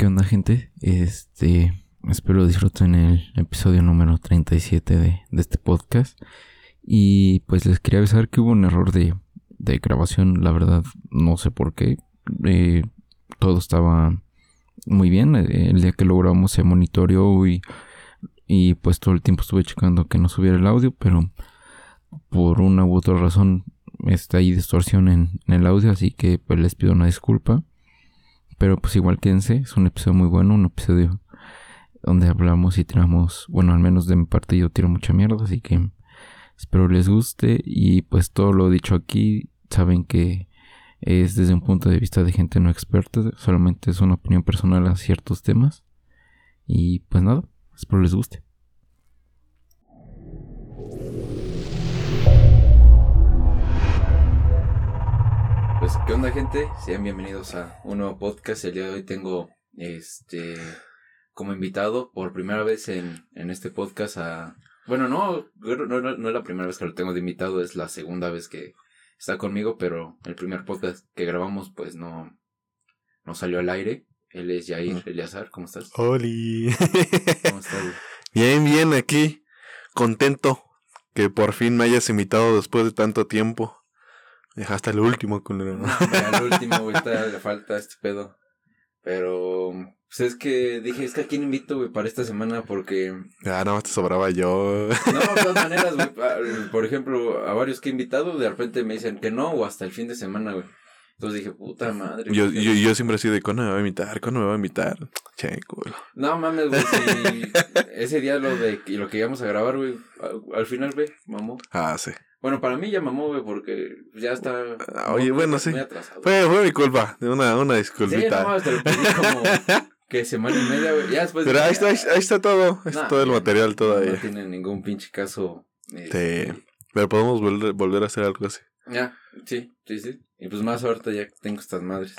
¿Qué onda, gente? Este, espero disfruten el episodio número 37 de, de este podcast. Y pues les quería avisar que hubo un error de, de grabación, la verdad, no sé por qué. Eh, todo estaba muy bien. Eh, el día que lo grabamos se monitoreó y, y pues todo el tiempo estuve checando que no subiera el audio, pero por una u otra razón está ahí distorsión en, en el audio, así que pues les pido una disculpa. Pero pues igual quédense, es un episodio muy bueno, un episodio donde hablamos y tiramos, bueno, al menos de mi parte yo tiro mucha mierda, así que espero les guste y pues todo lo dicho aquí saben que es desde un punto de vista de gente no experta, solamente es una opinión personal a ciertos temas y pues nada, espero les guste. Pues, ¿qué onda, gente? Sean bienvenidos a un nuevo podcast. El día de hoy tengo, este, como invitado por primera vez en, en este podcast a... Bueno, no, no, no, no es la primera vez que lo tengo de invitado, es la segunda vez que está conmigo, pero el primer podcast que grabamos, pues, no, no salió al aire. Él es Jair Eliazar, ¿cómo estás? Oli. ¿Cómo estás? güey? bien, bien, aquí. Contento que por fin me hayas invitado después de tanto tiempo. Dejaste el último, culero. No, al último, güey, todavía le falta este pedo. Pero, pues es que dije, es que a quién invito, güey, para esta semana, porque... Ah, no, te sobraba yo. No, de todas maneras, güey, por ejemplo, a varios que he invitado, de repente me dicen que no, o hasta el fin de semana, güey. Entonces dije, puta madre. Yo, güey. yo, yo siempre he sido de, ¿cuándo me va a invitar? ¿Cuándo me va a invitar? Che, culo. No mames, güey, si ese día lo de lo que íbamos a grabar, güey, al, al final, ve, mamó. Ah, sí. Bueno, para mí ya mamó, güey, porque ya está... Ah, oye, muy- bueno, muy sí. atrasado. Fue, fue mi culpa. Una, una Sí, disculpita. no mames, te lo como que semana y media, güey. Ya después... Pero ahí está, ahí, "Ah, está todo. Ahí está todo el ya material No todavía. tiene ningún pinche caso. este, Sí. Pero podemos volver, volver a hacer algo así. Ya, sí, sí, sí. Y pues más ahorita ya tengo estas madres.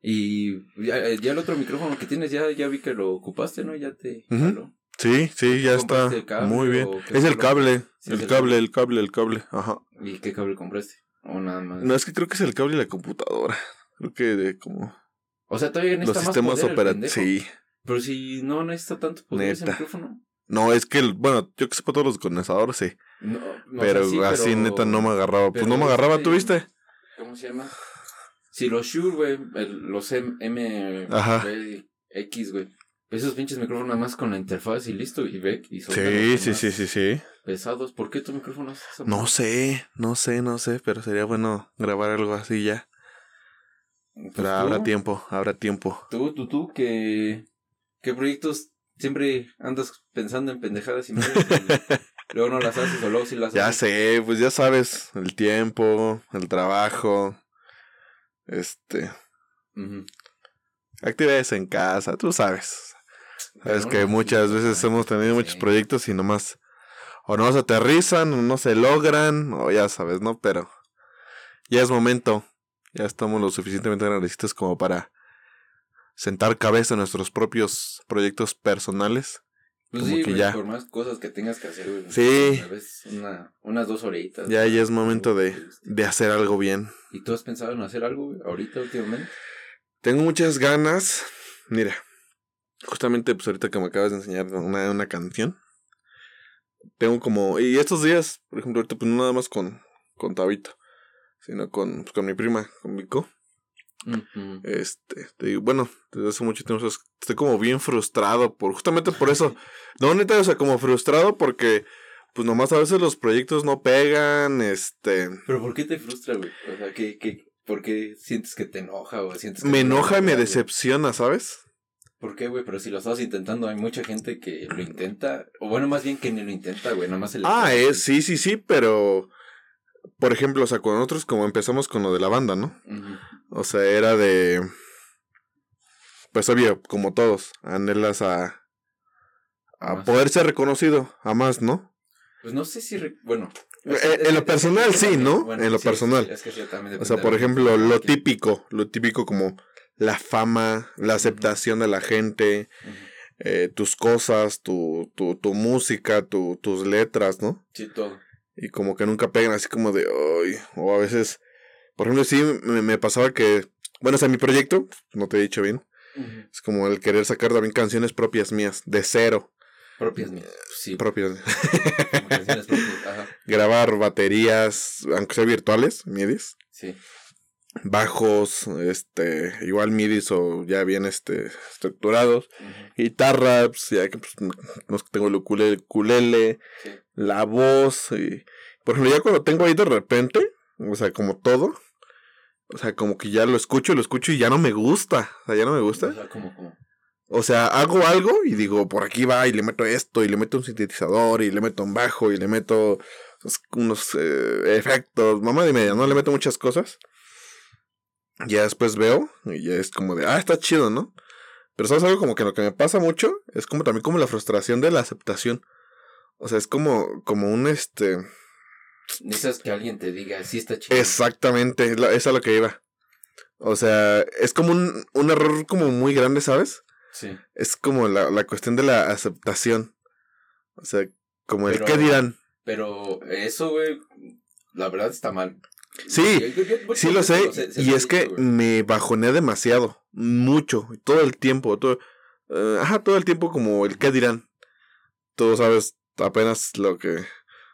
Y ya, ya el otro micrófono que tienes, ya, ya vi que lo ocupaste, ¿no? Ya te jaló. Sí, sí, ya está. ¿Compraste cable Muy bien. Es el cable. Sí, el cable, el cable, el cable. Ajá. ¿Y qué cable compraste? O nada más. No, es que creo que es el cable y la computadora. Creo que de como O sea, todavía necesita los sistemas operativos. Sí. Pero si no necesita tanto poder ese micrófono. No, es que, el, bueno, yo que sepa todos los condensadores, sí. No, no, pero así pero- neta no me agarraba. Pues no me agarraba, ¿tú viste? ¿Cómo se llama? Si los Shure, güey, los M, M Ajá. X, güey. Esos pinches micrófonos nada más con la interfaz y listo, y ve, y son Sí, sí, sí, sí, sí. Pesados. ¿Por qué tu micrófono es esa No sé, no sé, no sé, pero sería bueno grabar algo así ya. Pues Pero tú, habrá tiempo, habrá tiempo. Tú, tú, tú, que... ¿Qué proyectos siempre andas pensando en pendejadas y luego no las haces o luego sí las Ya haces? sé, pues ya sabes, el tiempo, el trabajo, este, Ujú. actividades en casa, tú sabes. Sabes que muchas veces hemos tenido muchos proyectos y nomás o no se aterrizan, o no se logran, o ya sabes, ¿no? Pero ya es momento, ya estamos lo suficientemente grandecitos como para sentar cabeza en nuestros propios proyectos personales. Pues como sí, que ya. por más cosas que tengas que hacer, güey. Sí. Tal vez una, unas dos horitas. Ya, ya es momento de, de hacer algo bien. ¿Y tú has pensado en hacer algo, güey, ahorita, últimamente? Tengo muchas ganas. Mira, justamente pues ahorita que me acabas de enseñar una, una canción. Tengo como... Y estos días, por ejemplo, ahorita pues no nada más con, con Tabito, sino con, pues, con mi prima, con Vico. Ujú. Este, te digo, bueno, desde hace mucho tiempo es- estoy como bien frustrado por, justamente por eso. No, neta, o sea, como frustrado porque pues nomás a veces los proyectos no pegan, este... ¿Pero por qué te frustra, güey? O sea, ¿qué, qué, ¿por qué sientes que te enoja o sientes que Me enoja y me decepciona, ¿sabes? ¿Por qué, güey? Pero si lo estás intentando, hay mucha gente que lo intenta. O bueno, más bien que ni lo intenta, güey. Nada más se le Ah, es, sí, sí, sí, pero... Por ejemplo, o sea, con nosotros como empezamos con lo de la banda, ¿no? O sea, era de... Pues obvio, como todos, anhelas a... A Más. poder ser reconocido, a más, ¿no? Pues no sé si... re- Bueno. Eh, es- en lo personal, sí, ¿no? En lo personal. O sea, por ejemplo, lo típico, lo típico como la fama, la aceptación de la gente, eh, tus cosas, tu, tu, tu música, tu, tus letras, ¿no? Sí, todo. Y como que nunca pegan así como de, ay, o a veces, por ejemplo, sí me, me pasaba que, bueno, o sea, mi proyecto, no te he dicho bien, Es como el querer sacar también canciones propias mías, de cero. Propias mías, sí. Propias. Propias, ajá. Grabar baterías, aunque sea virtuales, midis. Sí. Bajos, este, igual midis o ya bien este, estructurados. Ujú. Guitarra, pues ya que pues, no tengo el ukulele, ukulele, Sí. la voz. Y, por ejemplo, ya cuando tengo ahí de repente, o sea, como todo, o sea, como que ya lo escucho, lo escucho y ya no me gusta. O sea, ya no me gusta. O sea, como, como. O sea, hago algo y digo, por aquí va y le meto esto y le meto un sintetizador y le meto un bajo y le meto pues, unos eh, efectos, mamá de media, ¿no? Le meto muchas cosas. Ya después veo y ya es como de, ah, está chido, ¿no? Pero sabes algo como que lo que me pasa mucho es como también como la frustración de la aceptación. O sea, es como, como un este... Necesitas que alguien te diga, sí está chido. Exactamente, es a lo que iba. O sea, es como un, un error como muy grande, ¿sabes? Sí. Es como la, la cuestión de la aceptación. O sea, como el qué dirán. Pero eso, güey, la verdad está mal. Sí, Yo- yo- yo- sí lo sé. yo- se- se y es que güey. me bajonea demasiado. Mucho. Todo el tiempo. Todo, eh, ajá, todo el tiempo como el qué dirán. Tú sabes apenas lo que...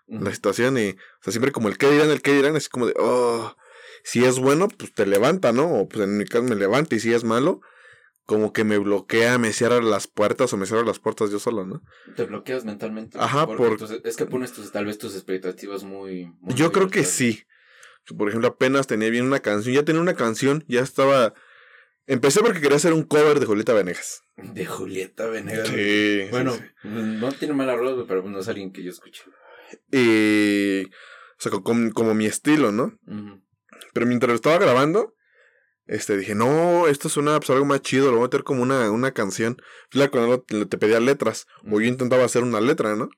La situación y... O sea, siempre como el qué dirán, el qué dirán. Es como de... Oh, si es bueno, pues te levanta, ¿no? O pues en mi caso me levanta. Y si es malo... Como que me bloquea, me cierra las puertas o me cierra las puertas yo solo, ¿no? Te bloqueas mentalmente. Ajá, porque por- tus- es que pones tus, tal vez tus expectativas muy... muy Yo creo que sí. Que, Por ejemplo, apenas tenía bien una canción. Ya tenía una canción, ya estaba. Empecé porque quería hacer un cover de Julieta Venegas. De Julieta Venegas. Sí. Bueno, sí, sí. no tiene mala rola, pero no es alguien que yo escuche. Y. O sea, co- com- como mi estilo, ¿no? Pero mientras lo estaba grabando, este dije, no, esto suena pues, algo más chido, lo voy a meter como una, una canción. La cuando te pedía letras. O yo intentaba hacer una letra, ¿no?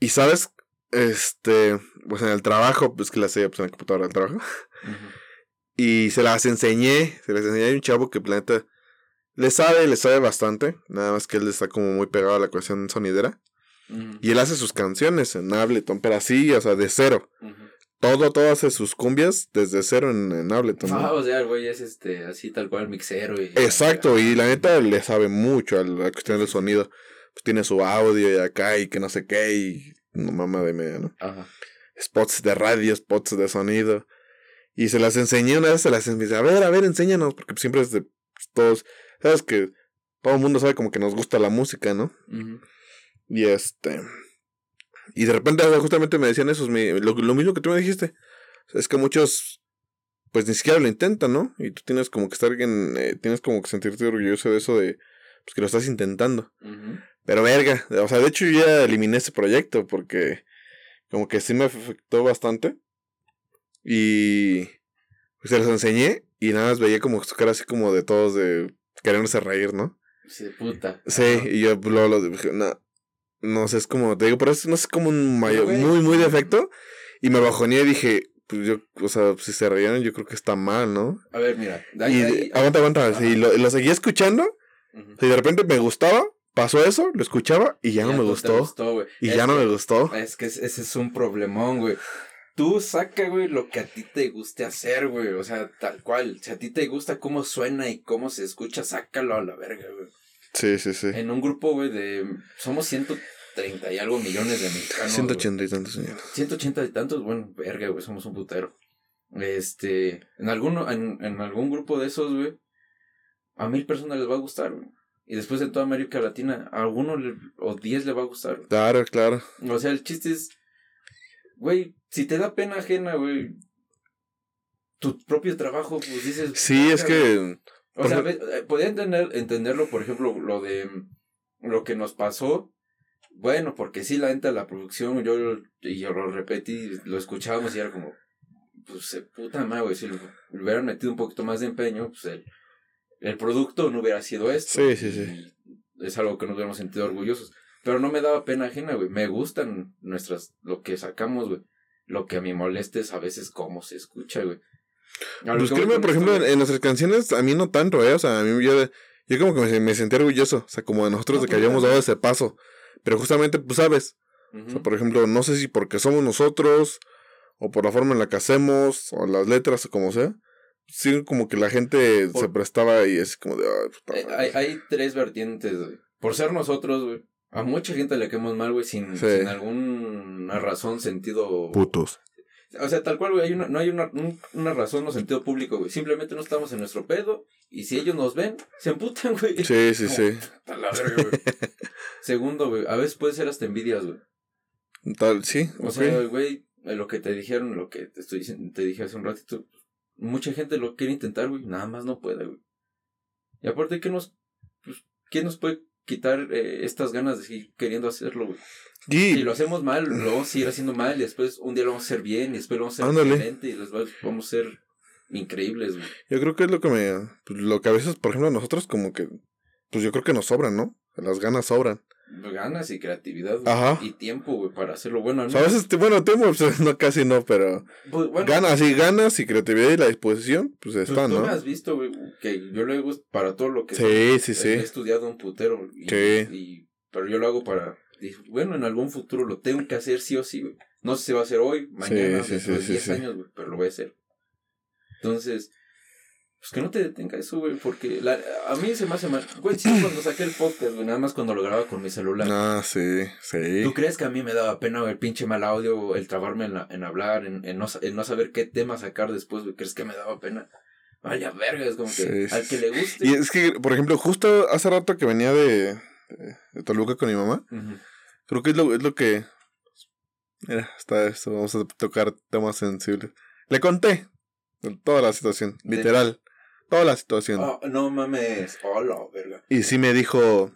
Y sabes, este, pues en el trabajo, pues que la hacía pues, en la computadora del trabajo. Y se las enseñé, se las enseñé a un chavo que planeta le sabe, le sabe bastante, nada más que él está como muy pegado a la cuestión sonidera. Y él hace sus canciones en Ableton, pero así, o sea, de cero. Todo, todo hace sus cumbias desde cero en, en Ableton. ¿no? Ah, o sea, el güey es este, así tal cual, mixero y... Exacto, y la neta le sabe mucho a la cuestión del sonido. Pues tiene su audio y acá y que no sé qué y no mamá de media, ¿no? Ajá. spots de radio, spots de sonido. Y se las enseñé una vez, se las enseñé, a ver, a ver, enséñanos, porque siempre es de todos, sabes que todo el mundo sabe como que nos gusta la música, ¿no? Y este, y de repente justamente me decían esos, lo, lo mismo que tú me dijiste, es que muchos, pues ni siquiera lo intentan, ¿no? Y tú tienes como que estar en, eh, tienes como que sentirte orgulloso de eso de, pues que lo estás intentando. Ujú. Pero verga, o sea, de hecho yo ya eliminé ese proyecto porque como que sí me afectó bastante. Y pues se los enseñé y nada más veía como su cara así como de todos de queriéndose reír, ¿no? Sí, puta. Sí, Ajá. y yo pues, luego lo dije, no, no sé, es como, te digo, pero es, no es como un mayor, güey. muy, muy defecto. Y me bajoné y dije, pues yo, o sea, si se reían yo creo que está mal, ¿no? A ver, mira. ahí- y ahí- aguanta, aguanta, y lo, lo seguí escuchando Ujú. y de repente me gustaba, pasó eso, lo escuchaba y ya no me gustó. güey. Y Es ya no que- me gustó. Es que ese es un problemón, güey. Tú saca, güey, lo que a ti te guste hacer, güey. O sea, tal cual. Si a ti te gusta cómo suena y cómo se escucha, sácalo a la verga, güey. Sí, sí, sí. En un grupo, güey, de... Somos 130 y algo millones de mexicanos. 180 y tantos güey. 180 y tantos, bueno, verga, güey, somos un putero. Este... En, alguno, en, en algún grupo de esos, güey, a mil personas les va a gustar, güey. Y después de toda América Latina, a alguno le- o 10 le va a gustar, güey. Claro, claro. O sea, el chiste es, güey, si te da pena ajena, güey, tu propio trabajo, pues dices... Sí, es "Verga, güey". que. O sea, eh, podría entender, entenderlo, por ejemplo, lo de lo que nos pasó. Bueno, porque sí, la neta, la producción, yo, lo- y yo lo repetí, lo escuchábamos y era como, pues, puta madre, güey, si le hubieran metido un poquito más de empeño, pues el, el producto no hubiera sido esto. Sí, sí, sí. Es algo que nos hubiéramos sentido orgullosos. Pero no me daba pena ajena, güey. Me gustan nuestras, lo que sacamos, güey. Lo que a mí molesta es a veces cómo se escucha, güey. Pues créeme, por ejemplo, en, nuestras canciones, a mí no tanto, ¿eh? O sea, a mí yo, yo como que me, me sentí orgulloso. O sea, como de nosotros No, de que pues, habíamos dado ese paso. Pero justamente, pues sabes. O sea, Ujú. por ejemplo, no sé si porque somos nosotros, o por la forma en la que hacemos, o las letras, o como sea. Sí, como que la gente se prestaba y es como de. Eh, hay, hay, tres vertientes, güey. Por ser nosotros, güey. A mucha gente le quemamos mal, güey, sin, sin alguna razón, sentido. Putos. O sea, tal cual, güey, hay una, no hay una, una razón o sentido público, güey. Simplemente no estamos en nuestro pedo y si ellos nos ven, se emputan, güey. Sí, sí, sí. la verga, güey. Segundo, güey, a veces puede ser hasta envidias, güey. Tal, sí. O sea, güey, lo que te dijeron, lo que te estoy diciendo, te dije hace un ratito, mucha gente lo quiere intentar, güey, nada más no puede, güey. Y aparte, ¿qué nos, pues, ¿quién nos puede quitar eh, estas ganas de seguir queriendo hacerlo, güey? Si lo hacemos mal, lo vamos a seguir haciendo mal y después un día lo vamos a hacer bien y después lo vamos a hacer diferente y después vamos a ser increíbles, güey. Yo creo que es lo que me, pues, lo que a veces, por ejemplo, a nosotros como que, pues yo creo que nos sobran, ¿no? Las ganas sobran ganas y creatividad y tiempo, güey, para hacerlo bueno. a veces, bueno, tiempo, pues, no, casi no, pero pues, ganas y ganas y creatividad y la disposición, pues, pues están, ¿no? Tú me has visto, güey, que yo lo hago para todo lo que sí, sí, sí. he estudiado un putero. Y, y, pero yo lo hago para, bueno, en algún futuro lo tengo que hacer sí o sí, güey. No sé si va a ser hoy, mañana, sí, dentro de 10 años, güey, pero lo voy a hacer. Entonces, pues que no te detenga eso, güey, porque la, a mí se me hace mal. Güey, sí, cuando saqué el podcast, güey, nada más cuando lo grababa con mi celular. Ah, sí, sí. ¿Tú crees que a mí me daba pena el pinche mal audio, el trabarme en, en hablar, en, en, no, en no saber qué tema sacar después, güey? ¿Crees que me daba pena? Vaya verga, es como que al que le guste. Y es que, por ejemplo, justo hace rato que venía de, de Toluca con mi mamá, creo que es lo, es lo que. Mira, está esto, vamos a tocar temas sensibles. Le conté toda la situación, literal toda la situación. Oh, no mames, hola, verga. Y sí me dijo,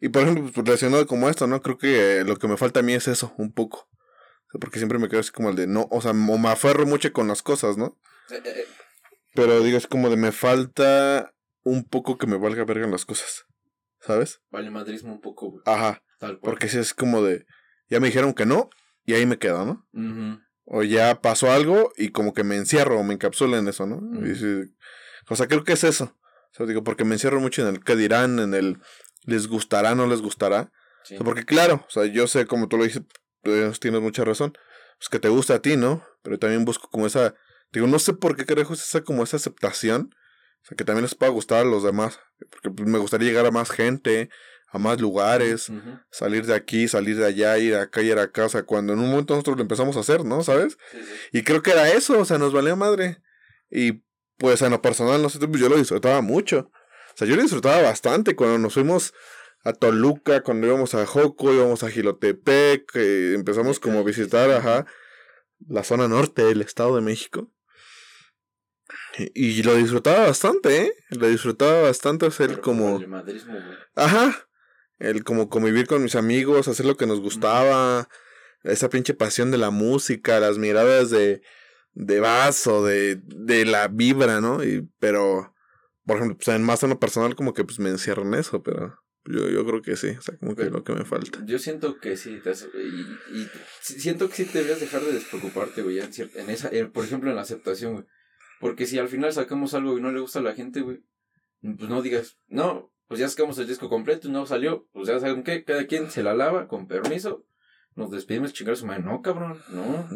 y por ejemplo, pues, relacionado como esto, ¿no? Creo que lo que me falta a mí es eso, un poco. porque siempre me quedo así como el de, no, o sea, o me aferro mucho con las cosas, ¿no? Eh, eh, eh. Pero digo, es como de, me falta un poco que me valga verga en las cosas, ¿sabes? Vale madrismo un poco, Ajá. Tal Porque si es como de, ya me dijeron que no, y ahí me quedo, ¿no? O ya pasó algo y como que me encierro o me encapsulo en eso, ¿no? Y si, o sea, creo que es eso. O sea, digo, porque me encierro mucho en el qué dirán, en el les gustará, no les gustará. porque claro, o sea, yo sé, como tú lo dices, tienes mucha razón, pues que te gusta a ti, ¿no? Pero también busco como esa, digo, no sé por qué carajo es esa como esa aceptación, o sea, que también les pueda gustar a los demás, porque pues, me gustaría llegar a más gente, a más lugares, salir de aquí, salir de allá, ir acá, ir acá, o sea, cuando en un momento nosotros lo empezamos a hacer, ¿no? ¿Sabes? Y creo que era eso, o sea, nos valía madre. Y pues en lo personal, no sé, yo lo disfrutaba mucho. O sea, yo lo disfrutaba bastante cuando nos fuimos a Toluca, cuando íbamos a Joco, íbamos a Gilotepec, empezamos como a visitar, ajá, la zona norte del Estado de México. Y, lo disfrutaba bastante, ¿eh? Lo disfrutaba bastante hacer como... Ajá. El como convivir con mis amigos, hacer lo que nos gustaba. Esa pinche pasión de la música, las miradas de, de vaso, de, de la vibra, ¿no? Y, pero, por ejemplo, pues en más en lo personal como que pues me encierro en eso, pero yo, yo creo que sí, o sea, como que es lo que me falta. Yo siento que sí, y, y, siento que sí deberías dejar de despreocuparte, güey, en, en esa, por ejemplo, en la aceptación, güey. Porque si al final sacamos algo y no le gusta a la gente, güey, pues no digas, no, pues ya sacamos el disco completo y no salió, pues ya saben qué, cada quien se la lava, con permiso, nos despedimos chingar a su madre. No, cabrón, no.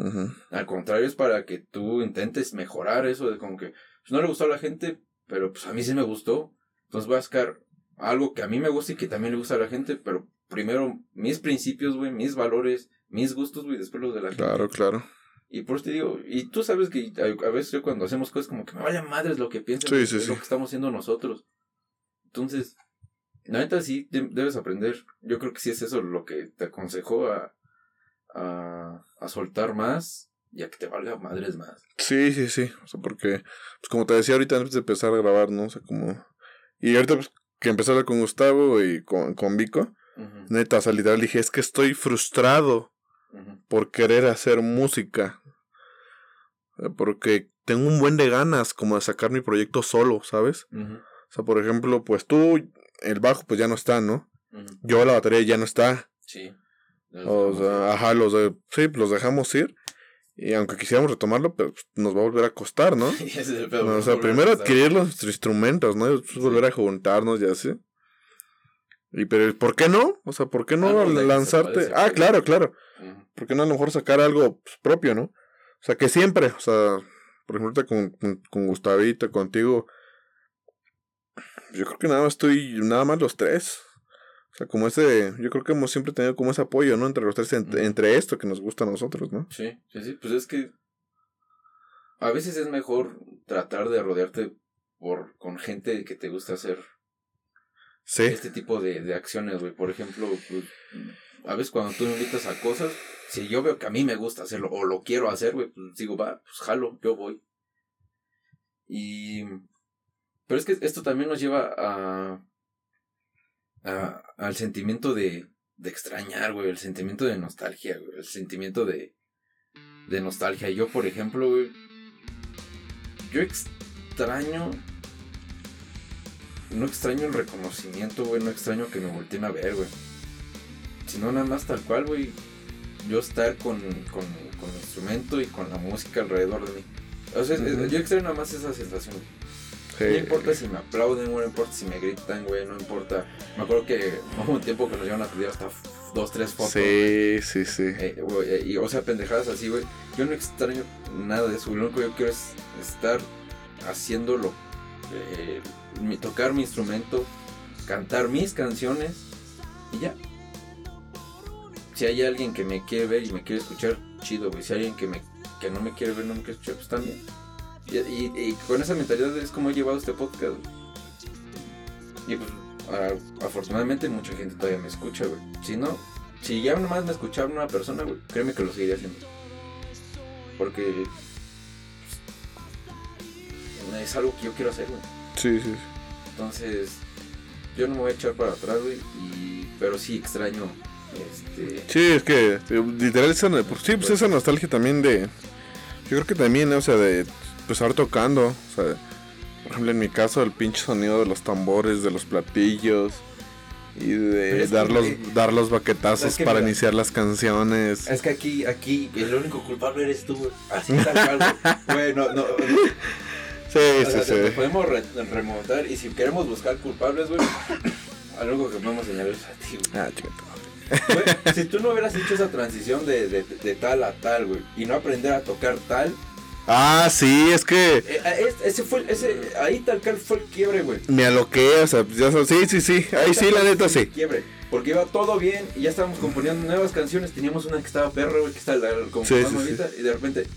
Al contrario, es para que tú intentes mejorar eso de como que pues, no le gustó a la gente, pero pues a mí sí me gustó. Entonces voy a buscar algo que a mí me gusta y que también le gusta a la gente, pero primero mis principios, güey, mis valores, mis gustos, güey, después los de la gente. Claro, claro. Y por eso te digo, y tú sabes que a, veces yo cuando hacemos cosas como que me vaya madres lo que piensan, sí, sí, lo que estamos haciendo nosotros. Entonces, la neta sí debes aprender. Yo creo que sí es eso lo que te aconsejó a, a, a soltar más y a que te valga madres más. Sí, sí, sí. O sea, porque, pues como te decía ahorita antes de empezar a grabar, ¿no? O sea, como. Y ahorita pues, que empecé con Gustavo y con, con Vico, neta, o sea, literal dije, es que estoy frustrado por querer hacer música. Porque tengo un buen de ganas como de sacar mi proyecto solo, ¿sabes? O sea, por ejemplo, pues tú, el bajo pues ya no está, ¿no? Yo la batería ya no está. Sí. O sea, ajá, los de, sí, los dejamos ir. Y aunque quisiéramos retomarlo, pero pues, nos va a volver a costar, ¿no? o sea, primero adquirir los instrumentos, ¿no? Y después volver a juntarnos y así. Y pero, ¿por qué no? O sea, ¿por qué no ah, lanzarte? Ah, claro, claro. ¿Por qué no a lo mejor sacar algo pues, propio, no? O sea, que siempre, o sea, por ejemplo, con, con, con Gustavito, contigo, yo creo que nada más estoy, nada más los tres. O sea, como ese, yo creo que hemos siempre tenido como ese apoyo, ¿no? Entre los tres, entre, entre esto que nos gusta a nosotros, ¿no? Sí, sí, sí, pues es que a veces es mejor tratar de rodearte por con gente que te gusta hacer Sí. este tipo de, de acciones, güey. Por ejemplo, pues, a veces cuando tú me invitas a cosas, si yo veo que a mí me gusta hacerlo o lo quiero hacer, güey, pues digo, va, pues jalo, yo voy. Y... Pero es que esto también nos lleva a... a al sentimiento de, de extrañar, güey, el sentimiento de nostalgia, güey, el sentimiento de, de nostalgia. Yo, por ejemplo, güey, yo extraño no extraño el reconocimiento, güey. No extraño que me volteen a ver, güey. Sino nada más tal cual, güey. Yo estar con, con, con mi instrumento y con la música alrededor de mí. O sea, yo extraño nada más esa sensación. Sí. No importa si me aplauden, güey. No importa si me gritan, güey. No importa. Me acuerdo que hubo un tiempo que nos llevan a pedir hasta dos, tres fotos. Sí, sí, sí. Eh, eh, y, o sea, pendejadas así, güey. Yo no extraño nada de eso. Lo único que yo quiero es estar haciéndolo. eh, tocar mi instrumento, cantar mis canciones y ya. Si hay alguien que me quiere ver y me quiere escuchar, chido, güey. Si hay alguien que, me, que no me quiere ver, no me quiere escuchar, pues también. Y, y- y con esa mentalidad es como he llevado este podcast, güey. Y pues, a- afortunadamente, mucha gente todavía me escucha, güey. Si no, si ya nomás me escuchaba una persona, güey, créeme que lo seguiría haciendo. Porque pues, es algo que yo quiero hacer, güey. Sí, sí. Entonces, yo no me voy a echar para atrás, güey. Y, pero sí extraño, este... Sí, es que eh, literal esa, pues, sí, pues esa nostalgia también de yo creo que también, ¿no? o sea, de pues estar tocando, o sea, por ejemplo en mi caso el pinche sonido de los tambores, de los platillos y de dar los dar los baquetazos es que para mira, iniciar las canciones. Es que aquí, aquí, el único culpable eres tú. Así tal cual. Güey, no, no. Sí, o sí, sea, sí. Nos podemos re- remontar y si queremos buscar culpables, güey, al único que podemos señalar es a ti, güey. Ah. Güey, si tú no hubieras hecho esa transición de, de, de tal a tal, güey, y no aprender a tocar tal, Ah, sí, es que eh, es- ese fue, ese, ahí tal cual fue el quiebre, güey. me aloqué, o sea, ya sabes, sí, sí, sí, ahí sí, la neta sí. Quiebre. Porque iba todo bien y ya estábamos componiendo nuevas canciones. Teníamos una que estaba perra, güey, que está la, como Sí, más sí, bonita. Y de repente,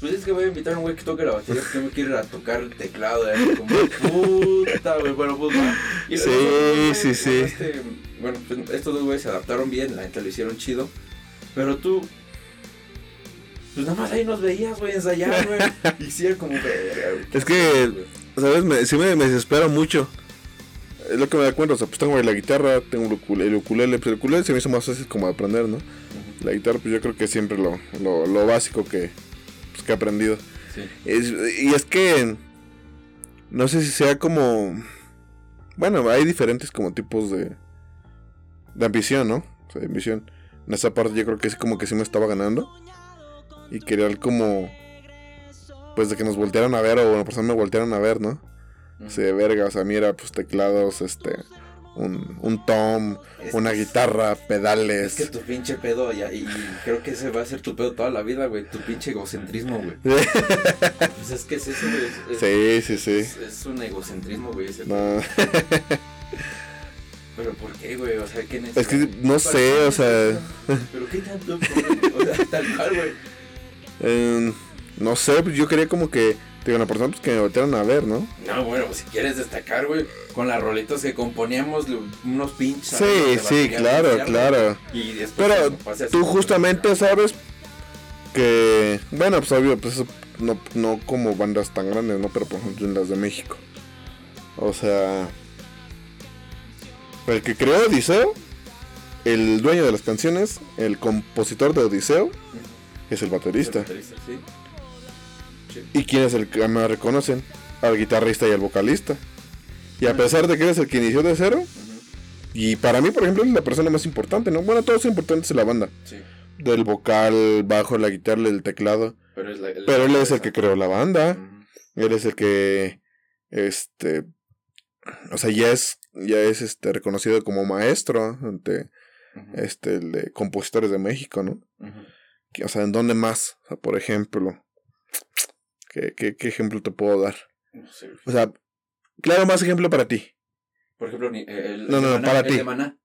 pues es que voy a invitar a un güey que toque la batería porque me quiere ir a tocar el teclado. eh, Como puta, güey, bueno, pues va. Y Sí, luego, sí, sí. bueno, este, bueno, pues estos dos güeyes se adaptaron bien, la gente lo hicieron chido. Pero tú, pues nada más ahí nos veías, güey, ensayar, güey. Y sí era como, verga, güey, ¿qué Es que-? ¿Sabes? Me, sí me, me desespera mucho. Es lo que me da cuenta, o sea, pues tengo ahí la guitarra, tengo el ukulele, el ukulele, pues el ukulele se me hizo más fácil como aprender, ¿no? La guitarra, pues yo creo que siempre lo, lo, lo básico que, pues, que he aprendido. Sí. Es- y es que, no sé si sea como, bueno, hay diferentes como tipos de, de ambición, ¿no? O sea, de ambición. En esa parte yo creo que sí como que sí me estaba ganando. Y quería como, pues de que nos voltearan a ver o una persona me voltearan a ver, ¿no? Sí, de verga, o sea, mira, pues teclados, este, un, un tom, Es una guitarra, pedales. Es que tu pinche pedo, y, y creo que ese va a ser tu pedo toda la vida, güey. Tu pinche egocentrismo, güey. Pues es que es eso, güey. Es, es- sí, sí, sí. es- un egocentrismo, güey. ese No, Pero ¿por qué, güey? O sea, ¿qué es que no sé, o sea, Pero ¿qué tanto? O sea, tal cual, güey. Eh, no sé, pues yo quería como que, digo, una persona pues que me voltearan a ver, ¿no? No, bueno, pues si quieres destacar, güey, con las rolitas que componíamos, unos pinches. Sí, sí, claro, claro. Y después Pero así, Tú justamente sabes que, bueno, pues obvio, pues eso no, no como bandas tan grandes, ¿no? Pero por ejemplo en las de México. O sea, el que creó Odiseo, el dueño de las canciones, el compositor de Odiseo, es el baterista. baterista, sí. Sí. ¿Y quién es el que más reconocen? Al guitarrista y al vocalista. Y a pesar de que eres el que inició de cero, y para mí, por ejemplo, es la persona más importante, ¿no? Bueno, todos son importantes en la banda. Sí. Del vocal, bajo, la guitarra, el teclado. Pero, es la- el- Pero él es el que creó la banda. Él es el que. Este. O sea, ya es. Ya es este reconocido como maestro ante este el de compositores de México, ¿no? O sea, ¿en dónde más? O sea, por ejemplo. ¿Qué, qué, qué ejemplo te puedo dar? No sé. O sea, claro, más ejemplo para ti. Por ejemplo, ni- el, No, el no, de no, Maná, para el ti. de Maná.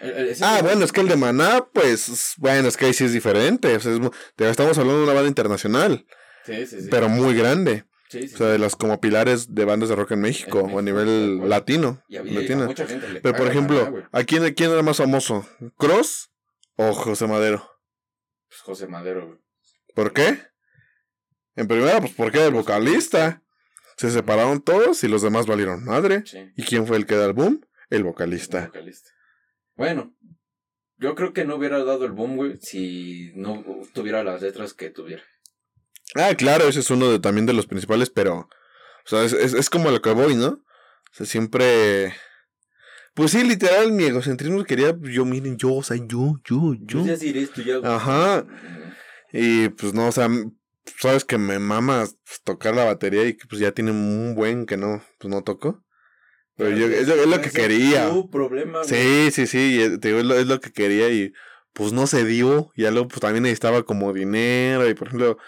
El- Ah, de- bueno, es que el de Maná, pues, bueno, es que ahí sí es diferente. O sea, es estamos hablando de una banda internacional, Sí, sí, sí. pero muy grande. Sí, sí, O sea, de las como pilares de bandas de rock en México, En o a nivel latino. Y había y a latina. mucha gente le Pero por ejemplo, Maná. ¿a quién, quién era más famoso? ¿Cross o José Madero? José Madero, güey. ¿Por qué? En primera, pues porque era el vocalista. Se separaron todos y los demás valieron madre. Sí. ¿Y quién fue el que da el boom? El el vocalista. Bueno, yo creo que no hubiera dado el boom, güey, si no tuviera las letras que tuviera. Ah, claro, ese es uno de, también de los principales, pero. O sea, es, es, es como a lo que voy, ¿no? O sea, siempre. Pues sí, literal, mi egocentrismo quería, yo, miren, yo, o sea, yo, yo, yo. Yo ya diré esto ya. Ajá. Y pues no, o sea, sabes que me mama pues, tocar la batería y que pues ya tiene un buen que no, pues no toco. Pero yo, es, lo- es lo que quería. Tu problema. Sí, sí, sí, eh, te digo, es lo, es lo que quería y pues no se dio. Y luego pues también necesitaba como dinero y por ejemplo,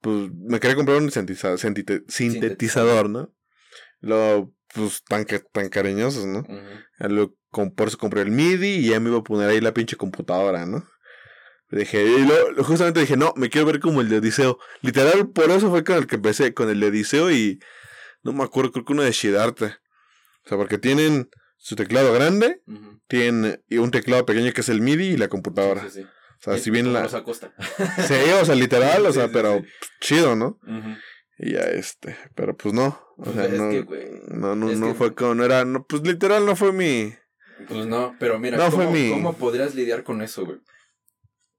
pues me quería comprar un sintetiza- sintete- sintetizador, ¿no? Luego, pues tan, tan cariñosos, ¿no? Ya luego, com- por eso compré el MIDI y ya me iba a poner ahí la pinche computadora, ¿no? Dije, y luego, justamente dije, no, me quiero ver como el de Odiseo. Literal, por eso fue con el que empecé, con el de Odiseo y no me acuerdo, creo que uno de Shidarte. O sea, porque tienen su teclado grande, Ujú. tienen y un teclado pequeño que es el MIDI y la computadora. Sí, sí, sí. O sea, si bien la... Rosa Costa. Sí, o sea, literal, o sea, pero chido, ¿no? Ujú. Y ya este, pero pues no. O sea, es no, que, güey, no, no, es no que- fue como, no era, no, pues literal no fue mi... Pues no, pero mira, No fue ¿cómo, mi- ¿cómo podrías lidiar con eso, güey?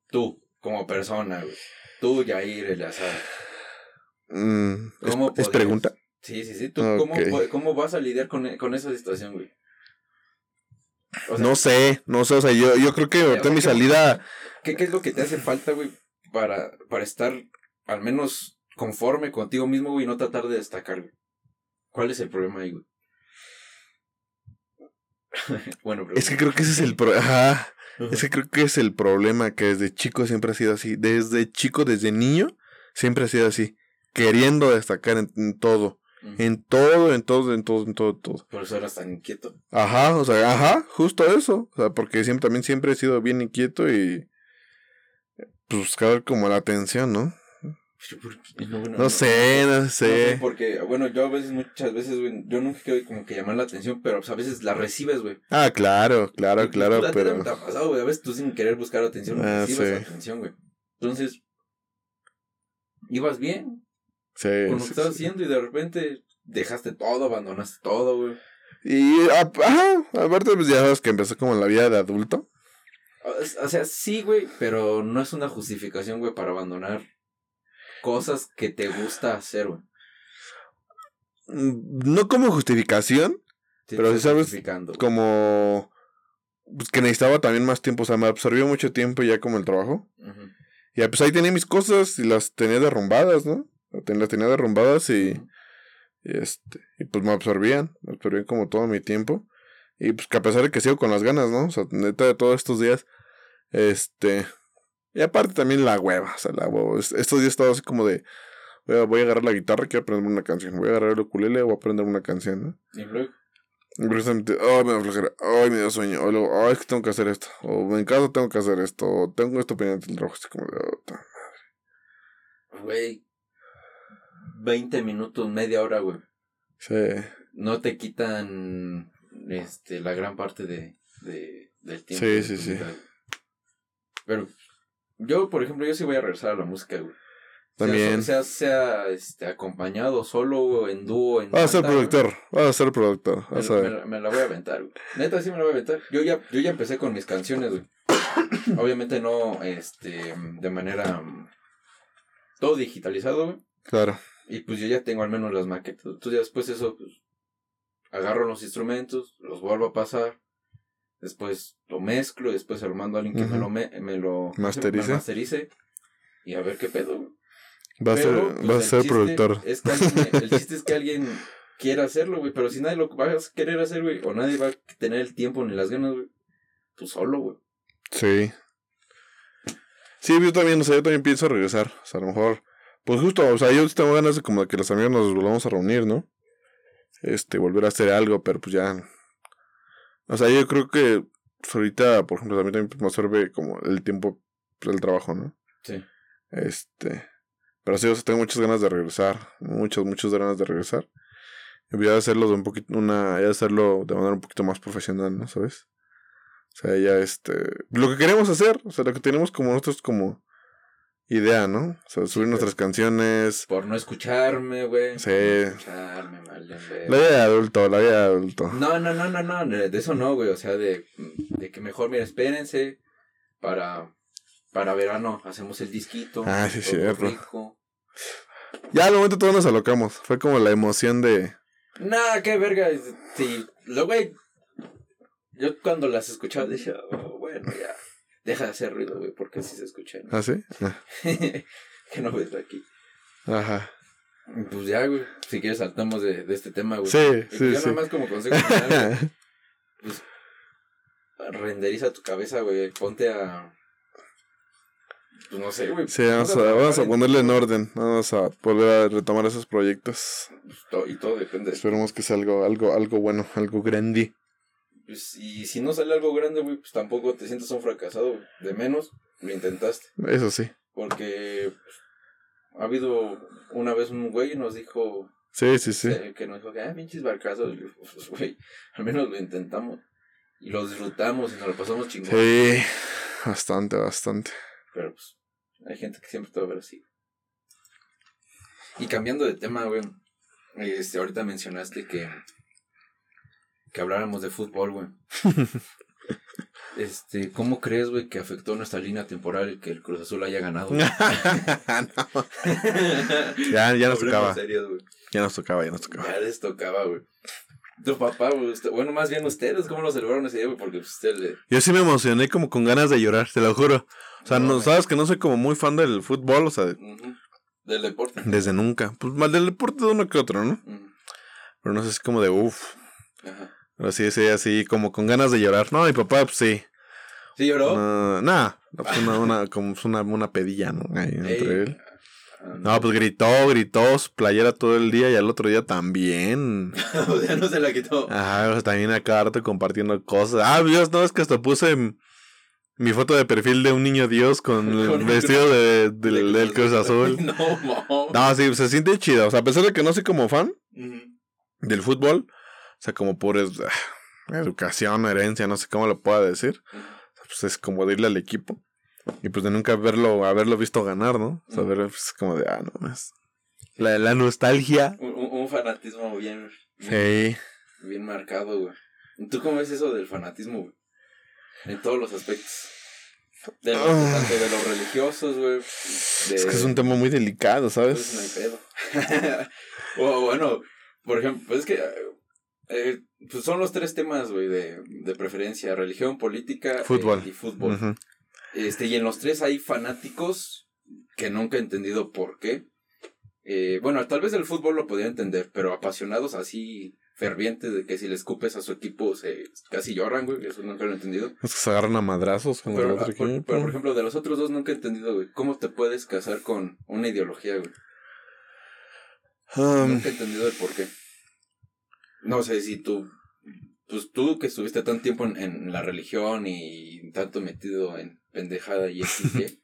Tú, como persona, güey. Tú, Jair Eleazar. Mm, ¿es- ¿Cómo ¿Es, podrías? pregunta? Sí, sí, sí. ¿Tú cómo, cómo vas a lidiar con, con esa situación, güey? O sea, no sé, no sé, o sea, yo, yo creo que ahorita mi sea, ¿qué- salida... ¿qué, ¿Qué es lo que te hace falta, güey, para, para estar al menos conforme contigo mismo, güey, y no tratar de destacar, güey? ¿Cuál es el problema ahí, güey? bueno, pero... Es que creo que ese es el pro- Ajá, es que creo que es el problema, que desde chico siempre ha sido así. Desde chico, desde niño, siempre ha sido así. Queriendo destacar en, en todo. En todo, en todo, en todo, en todo, todo. Por eso eras tan inquieto. Ajá, o sea, ajá, justo eso. O sea, porque siempre, también siempre he sido bien inquieto y... Pues buscar como la atención, ¿no? No, No sé, no sé, porque, bueno, yo a veces, muchas veces, güey, yo nunca quiero como que llamar la atención, pero pues, a veces la recibes, güey. Ah, claro, claro, Y- claro, y tú, pero... te ha pasado, güey, a veces tú sin querer buscar atención, Ah, recibes sí. atención, güey. Entonces, ibas bien Sí, con lo que estabas sí. haciendo y de repente dejaste todo, abandonaste todo, güey. Y, ah, ajá, aparte, pues ya sabes que empezó como la vida de adulto. O- O sea, sí, güey, pero no es una justificación, güey, para abandonar cosas que te gusta hacer, güey. Mm, No como justificación, Pero sí sabes como... Pues que necesitaba también más tiempo, o sea, me absorbió mucho tiempo ya como el trabajo. Y ah, pues ahí tenía mis cosas y las tenía derrumbadas, ¿no? Las tenía derrumbadas y, y este, y pues me absorbían, me absorbían como todo mi tiempo. Y pues que a pesar de que sigo con las ganas, ¿no? O sea, neta de todos estos días, este... Y aparte también la hueva, o sea, la hueva. Es- Estos días he estado así como de... Voy a, voy a agarrar la guitarra, quiero aprender una canción. Voy a agarrar el ukulele, voy a aprender una canción, ¿no? Y luego, Y precisamente, ay, me da flojera, ay, me da sueño, o luego, ay, es que tengo que hacer esto, o en casa tengo que hacer esto, o tengo esto pendiente del rojo, así como de, oh, ta- güey, 20 minutos, media hora, güey. sí, no te quitan este la gran parte de, de del tiempo. Sí, de sí, sí. vida. Pero yo, por ejemplo, yo sí voy a regresar a la música, güey. También. Sea, sea, este, acompañado, solo, en dúo, en vas a ser productor, vas a ser productor, a me la voy a aventar, güey. Neta, sí me la voy a aventar. Yo ya, yo ya empecé con mis canciones, güey. Obviamente no, este, de manera... mm, Todo digitalizado, güey. claro, Y pues yo ya tengo al menos las maquetas. Entonces ya después eso, pues, agarro los instrumentos, los vuelvo a pasar. Después lo mezclo, después se lo mando a alguien que me lo, me, me lo Masterice. me masterice. Y a ver qué pedo. vas a ser, pues, vas a ser productor, Es que alguien- el chiste es que alguien quiera hacerlo, güey. Pero si nadie lo va a querer hacer, güey, o nadie va a tener el tiempo ni las ganas, güey, pues solo, güey. sí, sí, yo también, o sea, yo también pienso regresar, o sea, a lo mejor, Pues justo, o sea, yo tengo ganas de como de que los amigos nos volvamos a reunir, ¿no? Este, volver a hacer algo, pero pues ya. O sea, yo creo que pues, ahorita, por ejemplo, también me sirve como el tiempo pues, del trabajo, ¿no? Sí. Este. Pero sí, o sea, tengo muchas ganas de regresar. Muchas, muchas ganas de regresar. Y voy a hacerlo de un poquito, una, ya hacerlo de manera un poquito más profesional, ¿no? ¿Sabes? O sea, ya este. Lo que queremos hacer, o sea, lo que tenemos como nosotros como idea, ¿no? O sea, subir nuestras canciones. Por no escucharme, güey. Sí. Por no escucharme, mal La vida de adulto, la vida de adulto. No, no, no, no, no, de eso no, güey. O sea, de, de que mejor, mira, espérense para, para verano hacemos el disquito. Ah, sí, cierto. rico. Ya al momento todos nos alocamos. Fue como la emoción de. Nah, qué verga. Sí, lo güey. Yo cuando las escuchaba decía, oh, bueno, ya. Deja de hacer ruido, güey, porque así se escucha. ¿no? ¿Ah, sí? Ah, que no ves aquí. Ajá. Pues ya, güey. Si quieres saltamos de, de este tema, güey. Sí, Y sí, ya sí. nada más como consejo final, güey, pues renderiza tu cabeza, güey. Ponte a. Pues no sé, güey. Sí, vamos a, vamos a ponerle en orden. Vamos a volver a retomar esos proyectos. Pues, to- Y todo depende. Esperemos que sea algo, algo, algo bueno, algo grande. Pues, y si no sale algo grande, güey, pues tampoco te sientas un fracasado. güey. De menos, lo intentaste. Eso sí. Porque pues, ha habido una vez un güey y nos dijo Sí, sí, sí. que nos dijo que, ah, pinches barcazos. Pues, güey, al menos lo intentamos. Y lo disfrutamos y nos lo pasamos chingón. Sí. Bastante, bastante. Pero pues, hay gente que siempre te va a ver así. Y cambiando de tema, güey. Este, ahorita mencionaste que. Que habláramos de fútbol, güey. Este, ¿cómo crees, güey, que afectó nuestra línea temporal el que el Cruz Azul haya ganado? Ya, ya nos tocaba. serios. Ya nos tocaba, ya nos tocaba. Ya les tocaba, güey. Tu papá, güey. bueno, más bien ustedes, ¿cómo lo celebraron ese día, güey? Porque pues, usted le. Yo sí me emocioné como con ganas de llorar, te lo juro. O sea, No, sabes que no soy como muy fan del fútbol, o sea. Del deporte. desde nunca. Pues mal del deporte de uno que otro, ¿no? Pero no sé, es como de uff. Ajá. Pero sí, sí, así, como con ganas de llorar. No, mi papá, pues sí. ¿Sí lloró? No, nah, no, pues una, una, como pues, una, una pedilla, ¿no? Ahí entre él. Ah, No, pues gritó, gritó su playera todo el día y al otro día también. o sea, no se la quitó. Ajá, sea, también a cada rato compartiendo cosas. Ah, Dios, no, es que hasta puse mi foto de perfil de un niño Dios con el vestido de, del, De del Cruz Azul. No. No, sí, se siente chido. O sea, a pesar de que no soy como fan del fútbol, sea, como por es- ah, educación, herencia, no sé cómo lo pueda decir. Pues es como de irle al equipo. Y pues de nunca verlo, haberlo visto ganar, ¿no? O sea, ver, pues como de, ah, no más. La, la nostalgia. Un, un- fanatismo bien, Sí. bien marcado, güey. ¿Tú cómo ves eso del fanatismo, güey? En todos los aspectos. De los- Ah. Tanto de los religiosos, güey. de- Es que es un tema muy delicado, Pues ¿sabes? no hay pedo. o bueno, por ejemplo, pues es que eh, pues son los tres temas, güey, de, de preferencia, religión, política Fútbol. eh, y fútbol. Este, y en los tres hay fanáticos que nunca he entendido por qué. Eh, bueno, tal vez el fútbol lo podía entender, pero apasionados así fervientes de que si le escupes a su equipo se casi lloran, güey, eso nunca lo he entendido. Es que se agarran a madrazos con el Pero, otro ah, por, pero, por ejemplo, de los otros dos nunca he entendido, güey, cómo te puedes casar con una ideología, güey. Um, Nunca he entendido el por qué. No sé si tú, pues tú que estuviste tanto tiempo en, en la religión y tanto metido en pendejada y X, Y,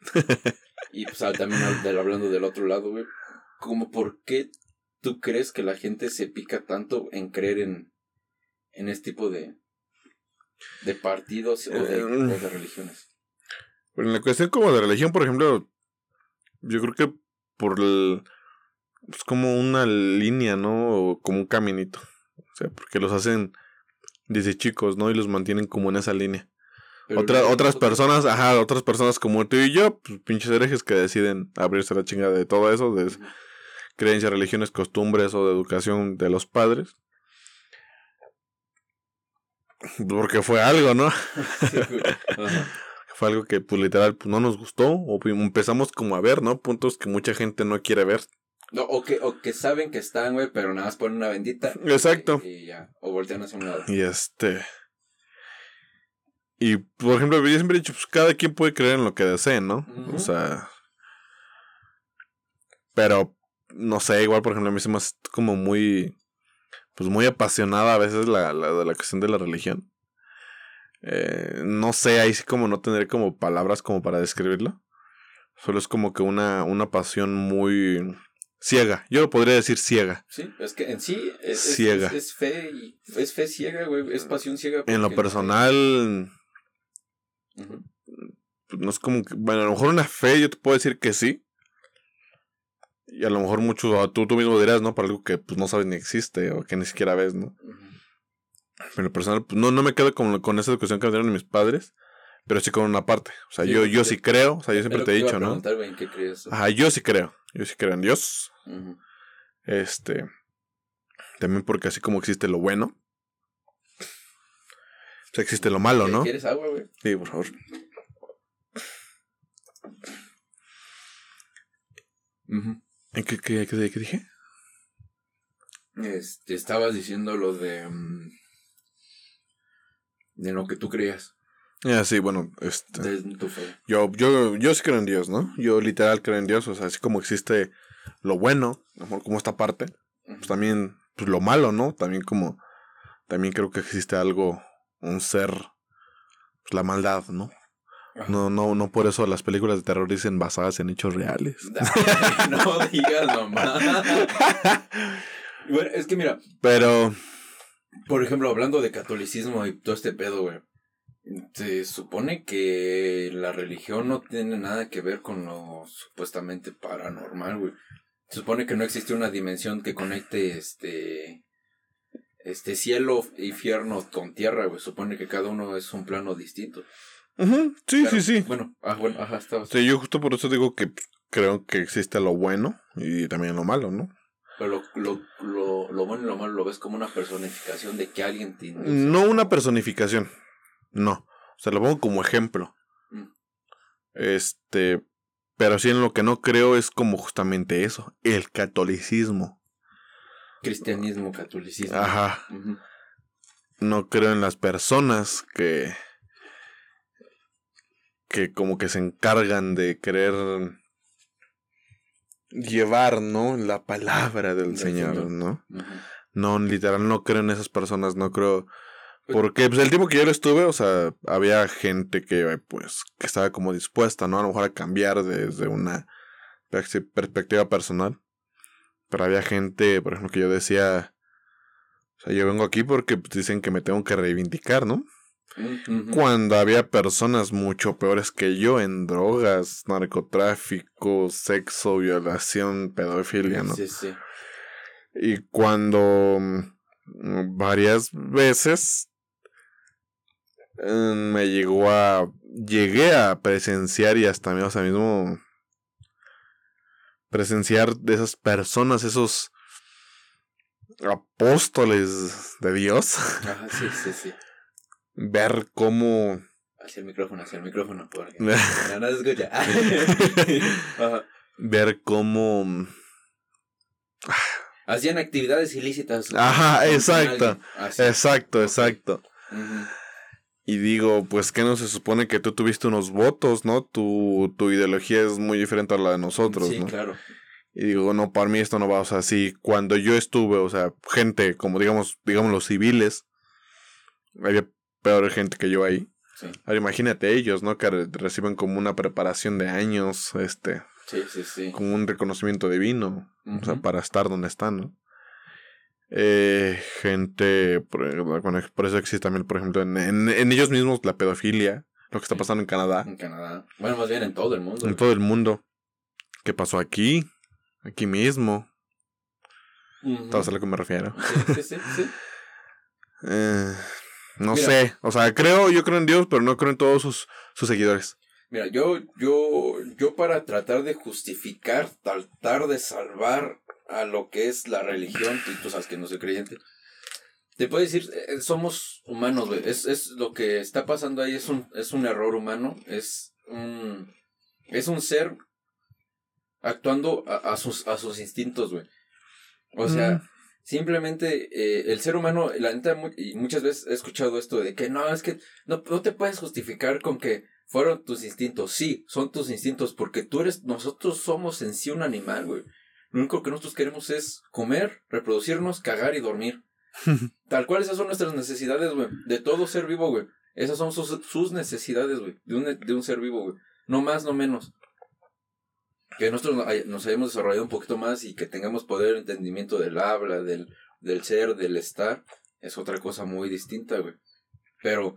y pues ah, también hablando del otro lado, güey, como por qué tú crees que la gente se pica tanto en creer en, en este tipo de, de partidos o de, Eh, o de religiones? En la cuestión como de religión, por ejemplo, yo creo que por el... Es como una línea, ¿no? O como un caminito. O sea, porque los hacen desde chicos, ¿no? Y los mantienen como en esa línea. Pero Otra- luego otras personas, ajá, otras personas como tú y yo, pues pinches herejes que deciden abrirse la chingada de todo eso, de creencias, religiones, costumbres o de educación de los padres. Porque fue algo, ¿no? Sí. Fue algo que, pues, literal, pues, no nos gustó. O pi- empezamos como a ver, ¿no? Puntos que mucha gente no quiere ver. No, o que, o que saben que están, güey, pero nada más ponen una bendita. Exacto. Y, y ya. O voltean hacia un lado. Y este... Y, por ejemplo, yo siempre he dicho, pues, cada quien puede creer en lo que desee, ¿no? O sea... Pero, no sé, igual, por ejemplo, a mí se me hace como muy, pues muy apasionada a veces la, la, la cuestión de la religión. Eh, no sé, ahí sí como no tendré como palabras como para describirlo. Solo es como que una, una pasión muy ciega. Yo lo podría decir ciega. Sí, es que en sí es, Ciega. es, es fe y es fe ciega, güey, es pasión ciega. En lo personal, no es como que, bueno, a lo mejor una fe yo te puedo decir que sí. Y a lo mejor mucho, tú, tú mismo dirás, ¿no? Para algo que pues no sabes ni existe o que ni siquiera ves, ¿no? Pero en lo personal, pues no, no me quedo con, con esa educación que me dieron mis padres, pero sí con una parte. O sea, Sí, yo, yo sí. creo, o sea, yo siempre te he dicho, ¿no? güey, ¿en qué crees? Ajá, yo sí creo. Yo sí creo en Dios. Este. También porque así como existe lo bueno. O sea, existe lo malo, ¿no? ¿Quieres agua, güey? Sí, por favor. Ujú. ¿En ¿Qué, qué, qué, qué dije? Este, estabas diciendo lo de. mm, de lo que tú creías. Ah, sí, bueno, este. De tu fe. Yo, yo, yo sí creo en Dios, ¿no? Yo literal creo en Dios. O sea, así como existe lo bueno, como esta parte, pues también pues, lo malo, ¿no? También como. También creo que existe algo, un ser. Pues la maldad, ¿no? No, no, no por eso las películas de terror dicen basadas en hechos reales. No digas mamá. bueno, es que mira, Pero, por ejemplo, hablando de catolicismo y todo este pedo, güey. Se supone que la religión no tiene nada que ver con lo supuestamente paranormal, güey. Se supone que no existe una dimensión que conecte este este cielo, infierno con tierra, güey. Supone que cada uno es un plano distinto. ujú, sí, Pero, sí, sí. Bueno, ah, bueno, ajá, estaba. Sí, yo justo por eso digo que creo que existe lo bueno y también lo malo, ¿no? Pero lo, lo, lo, lo bueno y lo malo lo ves como una personificación de que alguien induce. No una personificación, no. O sea, lo pongo como ejemplo. Mm. Este, pero sí en lo que no creo es como justamente eso, el catolicismo. Cristianismo, catolicismo. Ajá. No creo en las personas que que como que se encargan de querer llevar, ¿no? La palabra del Del Señor, Señor. ¿no? No, literal, no creo en esas personas, no creo. Porque pues, el tiempo que yo lo estuve, o sea, había gente que, pues, que estaba como dispuesta, ¿no? A lo mejor a cambiar desde una perspectiva personal. Pero había gente, por ejemplo, que yo decía, o sea, yo vengo aquí porque pues, dicen que me tengo que reivindicar, ¿no? Cuando había personas mucho peores que yo en drogas, narcotráfico, sexo, violación, pedofilia, ¿no? Sí, sí. Y cuando mm, varias veces me llegó a. Llegué a presenciar y hasta o sea, mismo. Presenciar de esas personas, esos apóstoles de Dios. Ajá, sí, sí, sí. Ver cómo. Hacia el micrófono, hacia el micrófono. Porque no, no se escucha. Ver cómo. Hacían actividades ilícitas. Ajá, exacto. Así. Exacto, exacto. Y digo, pues que no se supone que tú tuviste unos votos, ¿no? Tu, tu ideología es muy diferente a la de nosotros, Sí, ¿no? claro. Y digo, no, para mí esto no va, o sea, sí, cuando yo estuve, o sea, gente, como digamos, digamos los civiles, había peor gente que yo ahí. Sí, Ahora imagínate ellos, ¿no? Que re- reciben como una preparación de años, este, sí, sí. sí. como un reconocimiento divino, o sea, para estar donde están, ¿no? Eh, gente, por, bueno, por eso existe también, por ejemplo, en, en, en ellos mismos la pedofilia, lo que está pasando en Canadá, En Canadá. Bueno, más bien en todo el mundo. en todo el mundo. ¿Qué pasó aquí? Aquí mismo. Ujú. ¿Sabes a lo que me refiero? Sí, sí, sí, sí. Eh, no Mira. sé. O sea, creo, yo creo en Dios, pero no creo en todos sus, sus seguidores. Mira, yo, yo, yo para tratar de justificar, tratar de salvar a lo que es la religión, y tú sabes que no soy creyente, te puedo decir, eh, somos humanos, güey. Es, es lo que está pasando ahí, es un, es un error humano, es un, es un ser actuando a, a sus, a sus instintos, güey. O sea, Mm. simplemente eh, el ser humano, la neta, y muchas veces he escuchado esto de que no, es que no, no te puedes justificar con que fueron tus instintos. Sí, son tus instintos porque tú eres, nosotros somos en sí un animal, güey. Lo único que nosotros queremos es comer, reproducirnos, cagar y dormir. Tal cual esas son nuestras necesidades, güey. De todo ser vivo, güey. Esas son sus, sus necesidades, güey. De un, de un ser vivo, güey. No más, no menos. Que nosotros nos hayamos desarrollado un poquito más y que tengamos poder, entendimiento del habla, del, del ser, del estar, es otra cosa muy distinta, güey. Pero,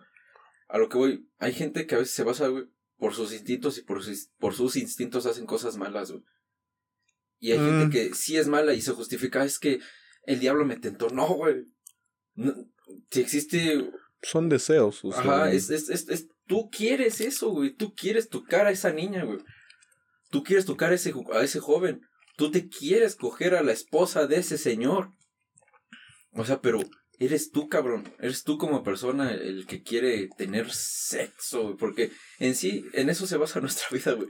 a lo que voy, hay gente que a veces se basa, güey, por sus instintos y por sus, por sus instintos hacen cosas malas, güey. Y hay gente Mm. que sí es mala y se justifica, es que el diablo me tentó. No, güey. No, si existe Son deseos. o sea, Ajá, es, es, es, es- tú quieres eso, güey. Tú quieres tocar a esa niña, güey. Tú quieres tocar a ese, a ese joven. Tú te quieres coger a la esposa de ese señor. O sea, pero eres tú, cabrón. Eres tú como persona el que quiere tener sexo, güey. Porque en sí, en eso se basa nuestra vida, güey.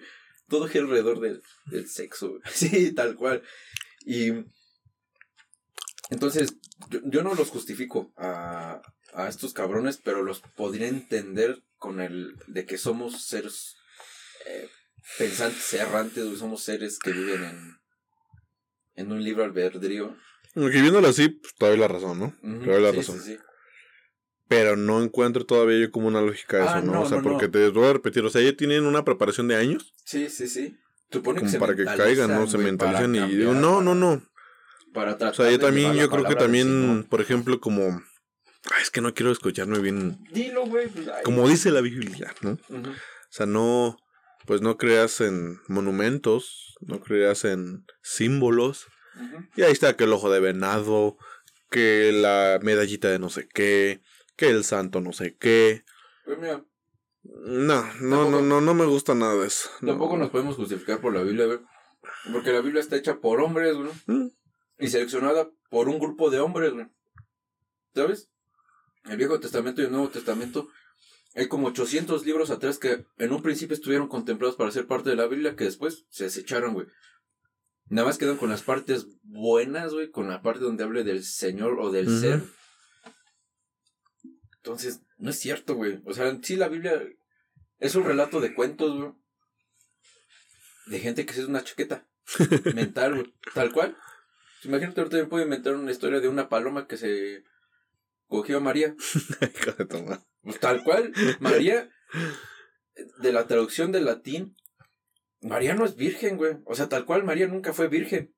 Todo gira alrededor del, del sexo, güey. Sí, tal cual. Y entonces, yo, yo no los justifico a, a estos cabrones, pero los podría entender con el de que somos seres eh, pensantes, errantes, güey, somos seres que viven en, en un libre albedrío. Aunque viéndolo así, pues todavía la razón, ¿no? Ujú, Todavía la sí, razón. sí, sí. Pero no encuentro todavía yo como una lógica de eso, Ah, ¿no? no, O sea, no, no. porque te voy a repetir, o sea, ya tienen una preparación de años Sí, sí, sí. Supone como se para que caigan, ¿no? Se mentalizan y digo, no, no, no. Para tratar O sea, yo también, yo creo que también, por ejemplo, como... Ay, es que no quiero escucharme bien. Dilo, güey. pues. Como dice la Biblia, ¿no? O sea, no... Pues no creas en monumentos, no creas en símbolos. Y ahí está que el ojo de venado, que la medallita de no sé qué, que el santo no sé qué. Pues mira, No, no, no, Tampoco- no, no me gusta nada de eso. No. Tampoco nos podemos justificar por la Biblia, güey. Porque la Biblia está hecha por hombres, güey. Mm. Y seleccionada por un grupo de hombres, güey. ¿Sabes? El Viejo Testamento y el Nuevo Testamento. Hay como 800 libros atrás que en un principio estuvieron contemplados para ser parte de la Biblia que después se desecharon, güey. Nada más quedan con las partes buenas, güey. Con la parte donde hable del Señor o del ser. Entonces, no es cierto, güey. O sea, sí, la Biblia es un relato de cuentos, güey. De gente que se es una chaqueta mental, güey. Tal cual. Imagínate, ahorita me puedo inventar una historia de una paloma que se cogió a María. Pues tal cual. María, de la traducción del latín, María no es virgen, güey. O sea, tal cual, María nunca fue virgen.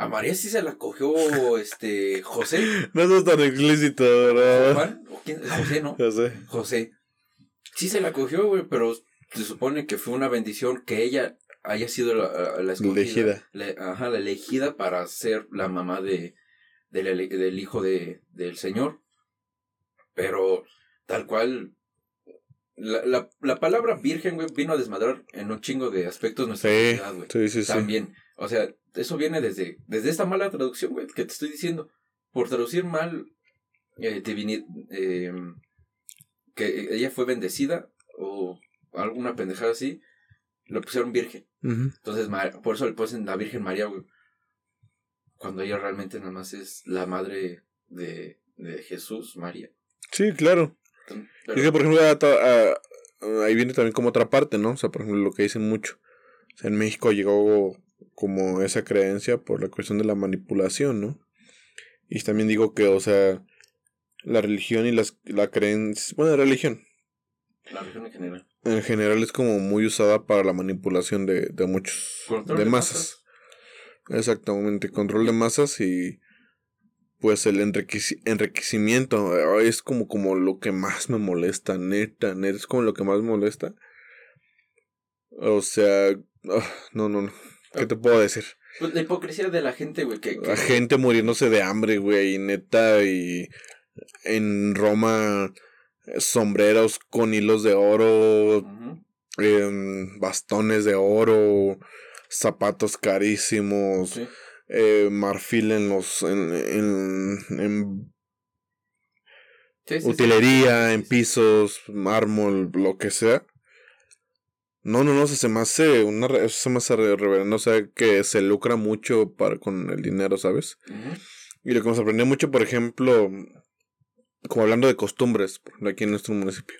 A María sí se la cogió, este, José. No es tan explícito, ¿verdad? Juan, ¿o quién? José, ¿no? Ya sé. José. Sí se la cogió, güey, pero se supone que fue una bendición que ella haya sido la, la escogida. Elegida. Le- ajá, la elegida para ser la mamá de, del, hijo de, del Señor. Pero tal cual, la, la, la palabra virgen, güey, vino a desmadrar en un chingo de aspectos nuestra Sí, sociedad, güey. sí, sí, sí. También. O sea, eso viene desde, desde esta mala traducción, güey, que te estoy diciendo. Por traducir mal eh, divini- eh, que ella fue bendecida o alguna pendejada así, le pusieron virgen. Entonces, por eso le ponen la Virgen María, güey. Cuando ella realmente nada más es la madre de, de Jesús, María. Sí, claro. Entonces, pero- que, por ejemplo, ah, ahí viene también como otra parte, ¿no? O sea, por ejemplo, lo que dicen mucho. O sea, en México llegó como esa creencia por la cuestión de la manipulación, ¿no? Y también digo que, o sea, la religión y las, la creencia... Bueno, la religión la religión en general. en general es como muy usada para la manipulación de, de muchos... Control de de masas. Exactamente, control de masas y pues el enriqueci- enriquecimiento es como, como lo que más me molesta, neta, neta, es como lo que más me molesta. O sea, ah, no, no, no, ¿qué te puedo decir? Pues la hipocresía de la gente, güey, que... que- La gente muriéndose de hambre, güey, neta, y en Roma sombreros con hilos de oro, em, bastones de oro, zapatos carísimos, Sí. eh, marfil en los en, en, en Sí, sí, utilería, en pisos, mármol, lo que sea. No, no, no, se, me hace una eso se me hace re- reverendo, o sea, que se lucra mucho para, con el dinero, ¿sabes? Y lo que me sorprendió mucho, por ejemplo, como hablando de costumbres, por ejemplo, aquí en nuestro municipio.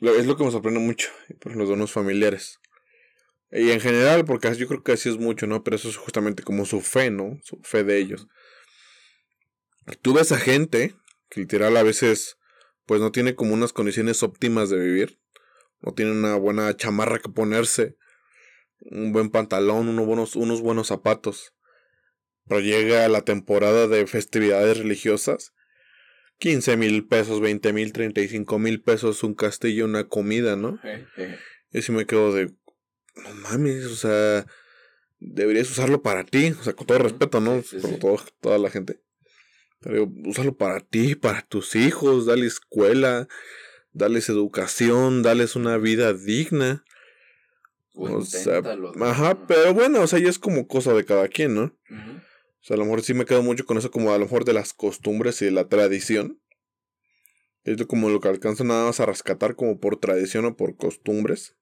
Lo- es lo que me sorprende mucho, por los donos familiares. Y en general, porque yo creo que así es mucho, ¿no? Pero eso es justamente como su fe, ¿no? Su fe de ellos. Tú ves a gente que literal a veces pues no tiene como unas condiciones óptimas de vivir. No tiene una buena chamarra que ponerse, un buen pantalón, unos buenos, unos buenos zapatos. Pero llega la temporada de festividades religiosas. 15 mil pesos, 20 mil, 35 mil pesos, un castillo, una comida, ¿no? Y así me quedo de, no mames, o sea, deberías usarlo para ti, o sea, con todo respeto, ¿no? Por toda la gente. Pero úsalo para ti, para tus hijos, dale escuela, dales educación, dales una vida digna. O, sea, ajá, pero bueno, o sea, ya es como cosa de cada quien, ¿no? O sea, a lo mejor sí me quedo mucho con eso como a lo mejor de las costumbres y de la tradición. Es como lo que alcanzo nada más a rescatar como por tradición o por costumbres.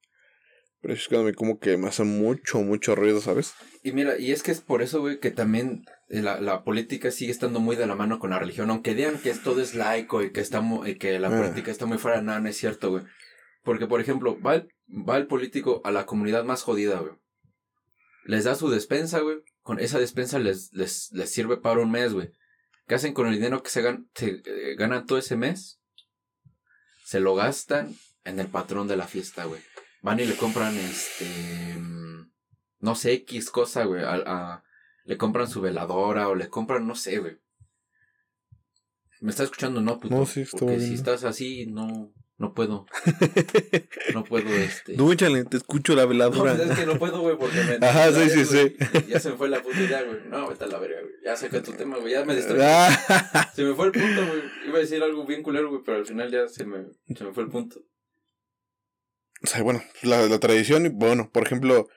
Pero es que como que me hace mucho, mucho ruido, ¿sabes? Y mira, y es que es por eso, güey, que también eh, la, la, política sigue estando muy de la mano con la religión. Aunque digan que todo es laico y que, está y que la ah. política está muy fuera, nada, no es cierto, güey. Porque, por ejemplo, va el, va el político a la comunidad más jodida, güey. Les da su despensa, güey. Con esa despensa les, les, les sirve para un mes, güey. ¿Qué hacen con el dinero que se, se eh, ganan todo ese mes? Se lo gastan en el patrón de la fiesta, güey van y le compran este no sé X cosa, güey, a, le compran su veladora o le compran no sé, güey. ¿Me está escuchando? No, puto. No, sí, Porque si estás así, no, no puedo. no puedo, este. No, échale, te escucho la veladora. No, es que no puedo, güey, porque me. Ajá, sí, sí, sí. Ya se me fue la puta idea, güey. No, vete a la verga, güey. Ya saca tu tema, güey. Ya me distraí. Ah. se me fue el punto, güey. Iba a decir algo bien culero, güey, pero al final ya se me, se me fue el punto o sea, bueno, la, la tradición, bueno, por ejemplo,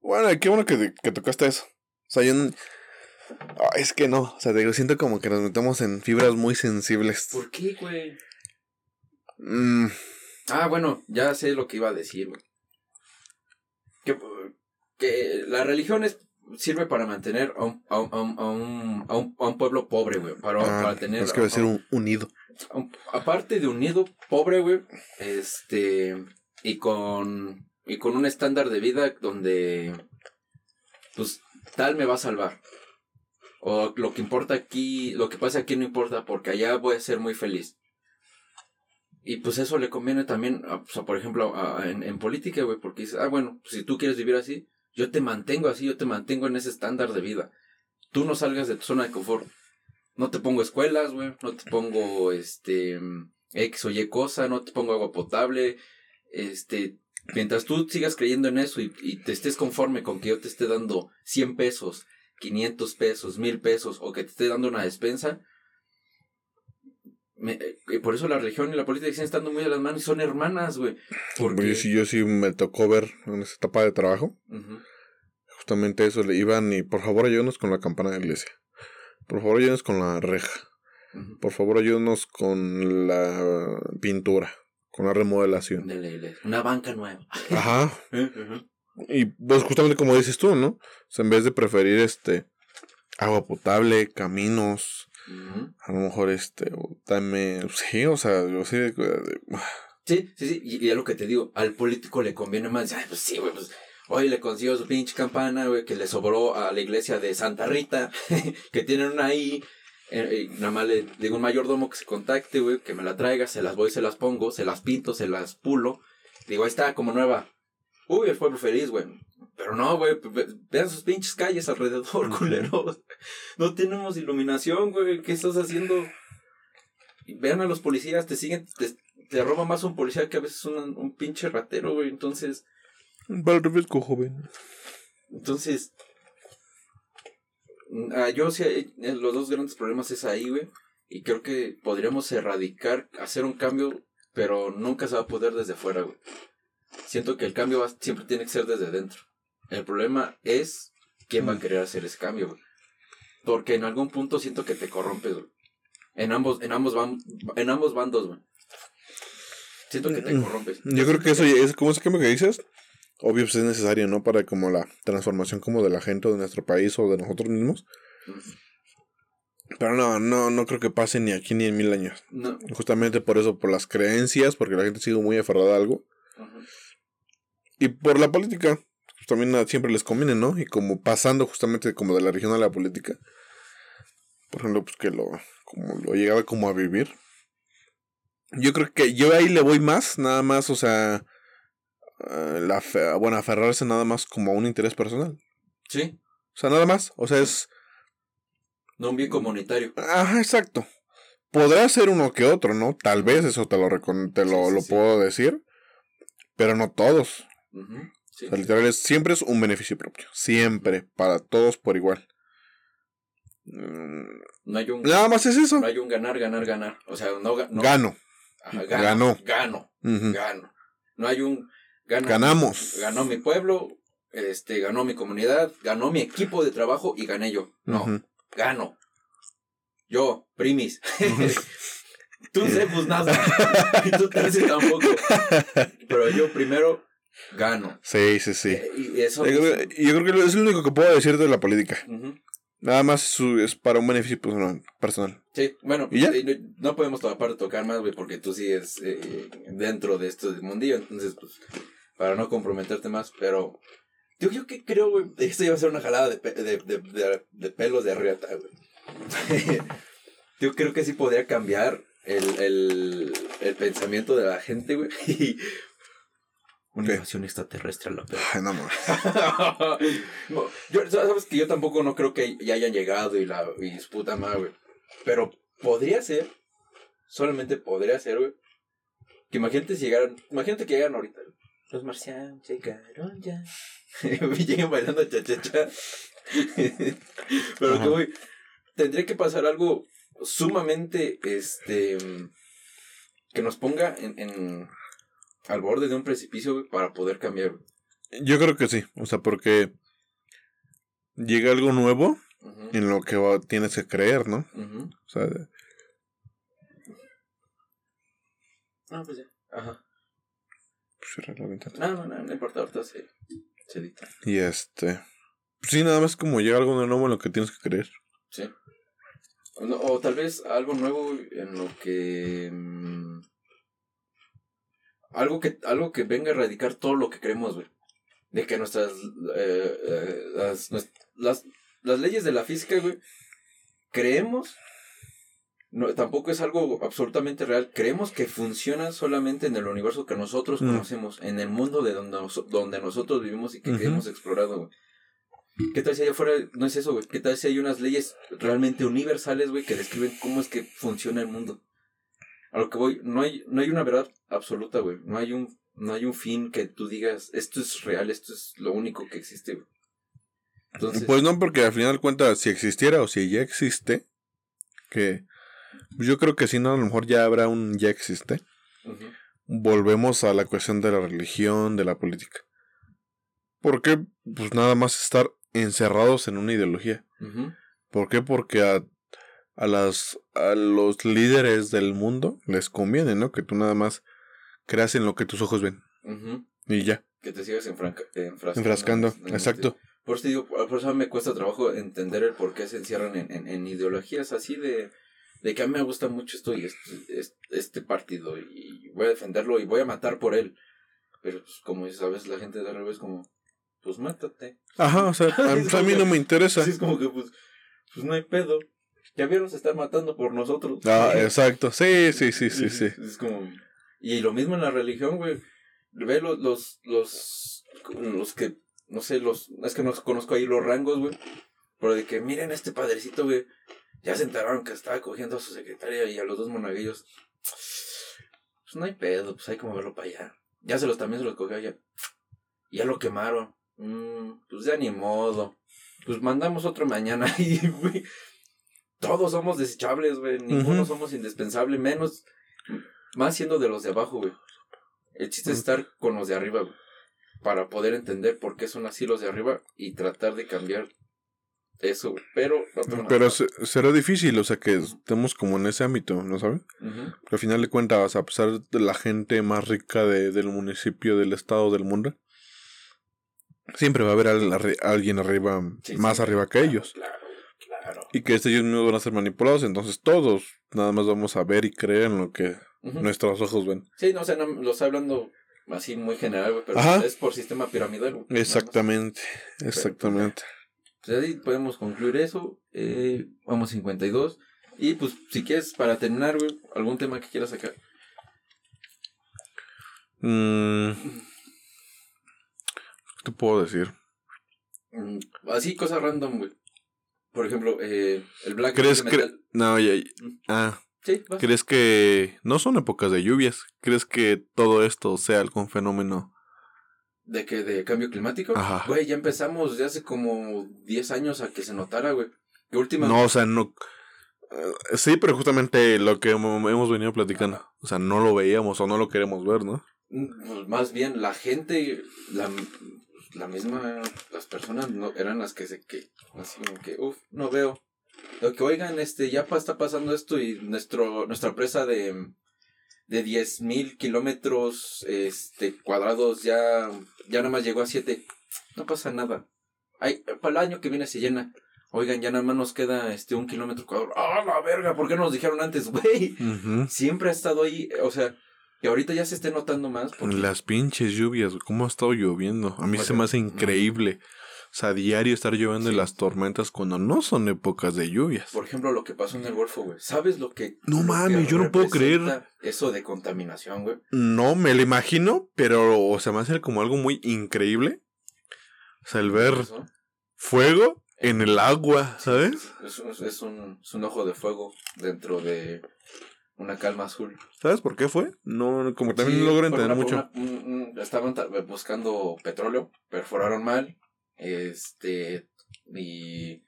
bueno, qué bueno que, que tocaste eso. O sea, yo es que no, o sea, te digo, siento como que nos metemos en fibras muy sensibles. ¿Por qué, güey? Mm. Ah, bueno, ya sé lo que iba a decir, güey. Que, que la religión es, sirve para mantener a un, a un, a un, a un, a un pueblo pobre, güey. Para, ah, para tener. Es que va a ser un, unido. Aparte de unido, pobre, güey. Este y con, y con un estándar de vida donde, pues, tal me va a salvar. O lo que importa aquí, lo que pasa aquí no importa porque allá voy a ser muy feliz. Y pues eso le conviene también, o sea, por ejemplo, en, en, política, güey, porque dices, ah, bueno, si tú quieres vivir así, yo te mantengo así, yo te mantengo en ese estándar de vida. Tú no salgas de tu zona de confort. No te pongo escuelas, güey, no te pongo, este, X o Y cosa, no te pongo agua potable, este, mientras tú sigas creyendo en eso y, te estés conforme con que yo te esté dando 100 pesos, 500 pesos, 1000 pesos o que te esté dando una despensa, me, eh, por eso la religión y la política siguen estando muy a las manos y son hermanas, güey. Porque si yo sí me tocó ver en esa etapa de trabajo, justamente eso, le iban y por favor ayúdenos con la campana de la iglesia, por favor ayúdenos con la reja, por favor ayúdenos con la pintura con la remodelación. Una banca nueva. Ajá. y pues justamente como dices tú, ¿no? O sea, en vez de preferir este agua potable, caminos, a lo mejor este, dame, sí, o sea, yo sí. Sí, sí, sí, y, es lo que te digo, al político le conviene más, ay, pues sí, güey, pues Hoy le consiguió su pinche campana, güey, que le sobró a la iglesia de Santa Rita, que tienen una ahí, eh, nada más le digo un mayordomo que se contacte, güey, que me la traiga, se las voy, se las pongo, se las pinto, se las pulo. Digo, ahí está, como nueva. Uy, el pueblo feliz, güey. Pero no, güey, vean sus pinches calles alrededor, culeros. No tenemos iluminación, güey. ¿Qué estás haciendo? Vean a los policías, te siguen, te, roba más un policía que a veces un, un pinche ratero, güey. Entonces. Va refresco, joven. Entonces, Ah, yo sí, eh, los dos grandes problemas es ahí, güey. Y creo que podríamos erradicar, hacer un cambio, pero nunca se va a poder desde fuera, güey. Siento que el cambio siempre tiene que ser desde dentro. El problema es quién va a mm. querer hacer ese cambio, güey. Porque en algún punto siento que te corrompes, güey. En ambos, en ambos, en ambos bandos, güey. Siento que te mm, corrompes. Yo creo que eso, es como ese cambio que dices, obvio pues es necesario, ¿no? Para como la transformación como de la gente de nuestro país o de nosotros mismos. Pero no, no, no creo que pase ni aquí ni en mil años. No. Justamente por eso, por las creencias, porque la gente sigue muy aferrada a algo. Y por la política. pues, también siempre les conviene, ¿no? Y como pasando justamente como de la región a la política. Por ejemplo, pues que lo, como lo llegaba como a vivir. Yo creo que yo ahí le voy más, nada más, o sea, eh, la fe- bueno, aferrarse nada más como a un interés personal. Sí, O sea, nada más, o sea, es... no un bien comunitario. Ajá, exacto. Podrá ser uno que otro, ¿no? Tal vez eso te lo, recon- te lo, Sí, sí, lo sí. puedo decir, pero no todos. Sí. O sea, literal, es- siempre es un beneficio propio. Siempre, para todos por igual. Mm, No hay un, Nada más es eso. no hay un ganar, ganar, ganar. O sea, no, no Gano. Ajá, Ganó. gano, Gano. Ujú. Gano. No hay un gana- Ganamos. Ganó mi pueblo, este, ganó mi comunidad, ganó mi equipo de trabajo y gané yo. No, Ujú. gano. Yo, primis. tú sé, pues nada. y tú terces tampoco. Pero yo primero gano. Sí, sí, sí. Eh, Y eso. Yo creo, yo creo que es lo único que puedo decir de la política. Nada más es, su- es para un beneficio personal. personal. Sí, bueno, ¿Y ya? eh, no, podemos aparte tocar más, güey, porque tú sigues eh, dentro de esto del mundillo, entonces, pues, para no comprometerte más, pero yo, yo que creo, güey, esto iba a ser una jalada de, pe- de, de, de- pelos de arriata, güey. yo creo que sí podría cambiar el, el, el pensamiento de la gente, güey. Una invasión extraterrestre a la perra. Ay, no. No, yo, sabes que yo tampoco no creo que ya hayan llegado y la y su puta madre, güey. Pero podría ser, solamente podría ser, güey. Que imagínate si llegaran, imagínate que llegan ahorita. güey. Los marcianos llegaron ya. llegan bailando cha-cha-cha. Pero Ajá. que, güey, tendría que pasar algo sumamente, este, que nos ponga en, en al borde de un precipicio, güey, para poder cambiar. Yo creo que sí. O sea, porque llega algo nuevo en lo que va- tienes que creer, ¿no? O sea, Ah, pues ya. Ajá. Pues. No, no, no, no importa, ahorita se, se edita. Y este. pues sí, nada más como llega algo nuevo en lo que tienes que creer. Sí. O, no- o tal vez algo nuevo en lo que. mm, algo que algo que venga a erradicar todo lo que creemos, güey. De que nuestras. eh, eh, las, las, las leyes de la física, güey. Creemos. No, tampoco es algo absolutamente real. Creemos que funcionan solamente en el universo que nosotros Mm. conocemos, en el mundo de donde, nos- donde nosotros vivimos y que, hemos explorado, güey. ¿Qué tal si allá afuera no es eso, güey? ¿Qué tal si hay unas leyes realmente universales, güey, que describen cómo es que funciona el mundo? A lo que voy, no hay, no hay una verdad absoluta, güey. No hay un, no hay un fin que tú digas, esto es real, esto es lo único que existe, güey. Entonces, Pues no, porque al final de cuentas, si existiera o si ya existe, que yo creo que si no, a lo mejor ya habrá un ya existe. Volvemos a la cuestión de la religión, de la política. ¿Por qué? Pues nada más estar encerrados en una ideología. ¿Por qué? Porque a, a, las, a los líderes del mundo les conviene, ¿no? Que tú nada más creas en lo que tus ojos ven. Y ya, que te sigas enfrascando. enfrascando. en- en- Exacto. Por eso, digo, por eso me cuesta trabajo entender el por qué se encierran en, en, en ideologías así de, de que a mí me gusta mucho esto y este, partido y voy a defenderlo y voy a matar por él. Pero pues como veces la gente de al revés como, pues mátate. Ajá, o sea, a, Es a mí no me interesa. Así es como que pues, pues no hay pedo. Ya vieron, se están matando por nosotros. Ah, exacto. Sí, sí, sí, sí, sí. Es como... Y lo mismo en la religión, güey. Ve los, los, los, los que, no sé, los, es que no conozco ahí los rangos, güey. Pero de que miren a este padrecito, güey. Ya se enteraron que estaba cogiendo a su secretaria y a los dos monaguillos. Pues no hay pedo, pues hay como verlo para allá. Ya se los también se los cogió allá. Y ya lo quemaron. Mm, pues ya ni modo. Pues mandamos otro mañana y, güey. Todos somos desechables, güey. Ninguno somos indispensable, menos. Más siendo de los de abajo, güey. El chiste es estar con los de arriba, güey. Para poder entender por qué son así los de arriba y tratar de cambiar eso, güey. Pero. Pero se- será difícil, o sea, que estemos como en ese ámbito, ¿no sabes? Ujú. Porque al final de cuentas, a pesar de la gente más rica de- del municipio, del estado, del mundo, siempre va a haber al- alguien arriba, Sí, más sí, arriba que claro, ellos. Claro, claro. Y que estos ellos mismos van a ser manipulados, entonces todos nada más vamos a ver y creer en lo que nuestros ojos ven. Sí, no, o sea, no, lo está hablando así muy general, güey, pero Ajá. es por sistema piramidal, güey. Exactamente, exactamente. Pues ahí podemos concluir eso. Eh, vamos 52. Y pues, si quieres, para terminar, güey, algún tema que quieras sacar. Mm, ¿Qué te puedo decir? Mm, Así, cosas random, güey. Por ejemplo, eh, el black ¿Crees metal. que... No, ya, ya- Ah, Sí, vas. ¿crees que no son épocas de lluvias? ¿Crees que todo esto sea algún fenómeno? ¿De qué? ¿De cambio climático? Ajá. Güey, ya empezamos ya hace como 10 años a que se notara, güey. Que última... No, o sea, no... eh, sí, pero justamente lo que hemo- hemos venido platicando. O sea, no lo veíamos o no lo queremos ver, ¿no? Mm, pues, más bien, la gente, la, la misma, las personas no eran las que se que, así como que, uff, no veo. Lo que oigan, este, ya está pasando esto y nuestro, nuestra presa de, de 10 mil kilómetros, este, cuadrados ya, ya nada más llegó a 7. No pasa nada. Ay, para el año que viene se llena. Oigan, ya nada más nos queda, este, un kilómetro cuadrado. ¡Ah, la verga! ¿Por qué no nos dijeron antes, güey? Siempre ha estado ahí, o sea, que ahorita ya se esté notando más. Porque Las pinches lluvias, ¿cómo ha estado lloviendo? A mí se me hace increíble. Sea, a diario estar lloviendo las tormentas cuando no son épocas de lluvias. Por ejemplo, lo que pasó en el Golfo, güey. ¿Sabes lo que. No mames, yo no puedo creer. Eso de contaminación, güey. No, me lo imagino, pero o sea, me hace como algo muy increíble. O sea, el ver fuego en el agua, ¿sabes? Es, un- es un, es un ojo de fuego dentro de una calma azul. ¿Sabes por qué fue? No, como también Sí, no logro entender una- mucho. una- un- un- estaban ta- buscando petróleo, perforaron mal. Este. Y.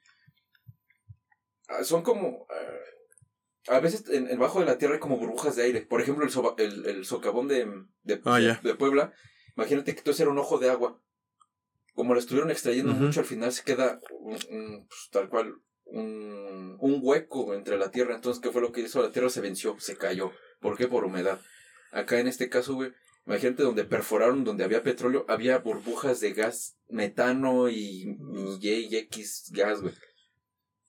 ah, Son como. ah, a veces en, en bajo de la tierra hay como burbujas de aire. Por ejemplo, el, soba- el, el socavón de, de, Ah, de Puebla. Imagínate que todo era un ojo de agua. Como lo estuvieron extrayendo mucho, al final se queda un- un, pues, tal cual un, un hueco entre la tierra. Entonces, ¿qué fue lo que hizo? La tierra se venció, se cayó. ¿Por qué? Por humedad. Acá en este caso, güey, imagínate donde perforaron, donde había petróleo, había burbujas de gas metano y, y Y X gas, güey.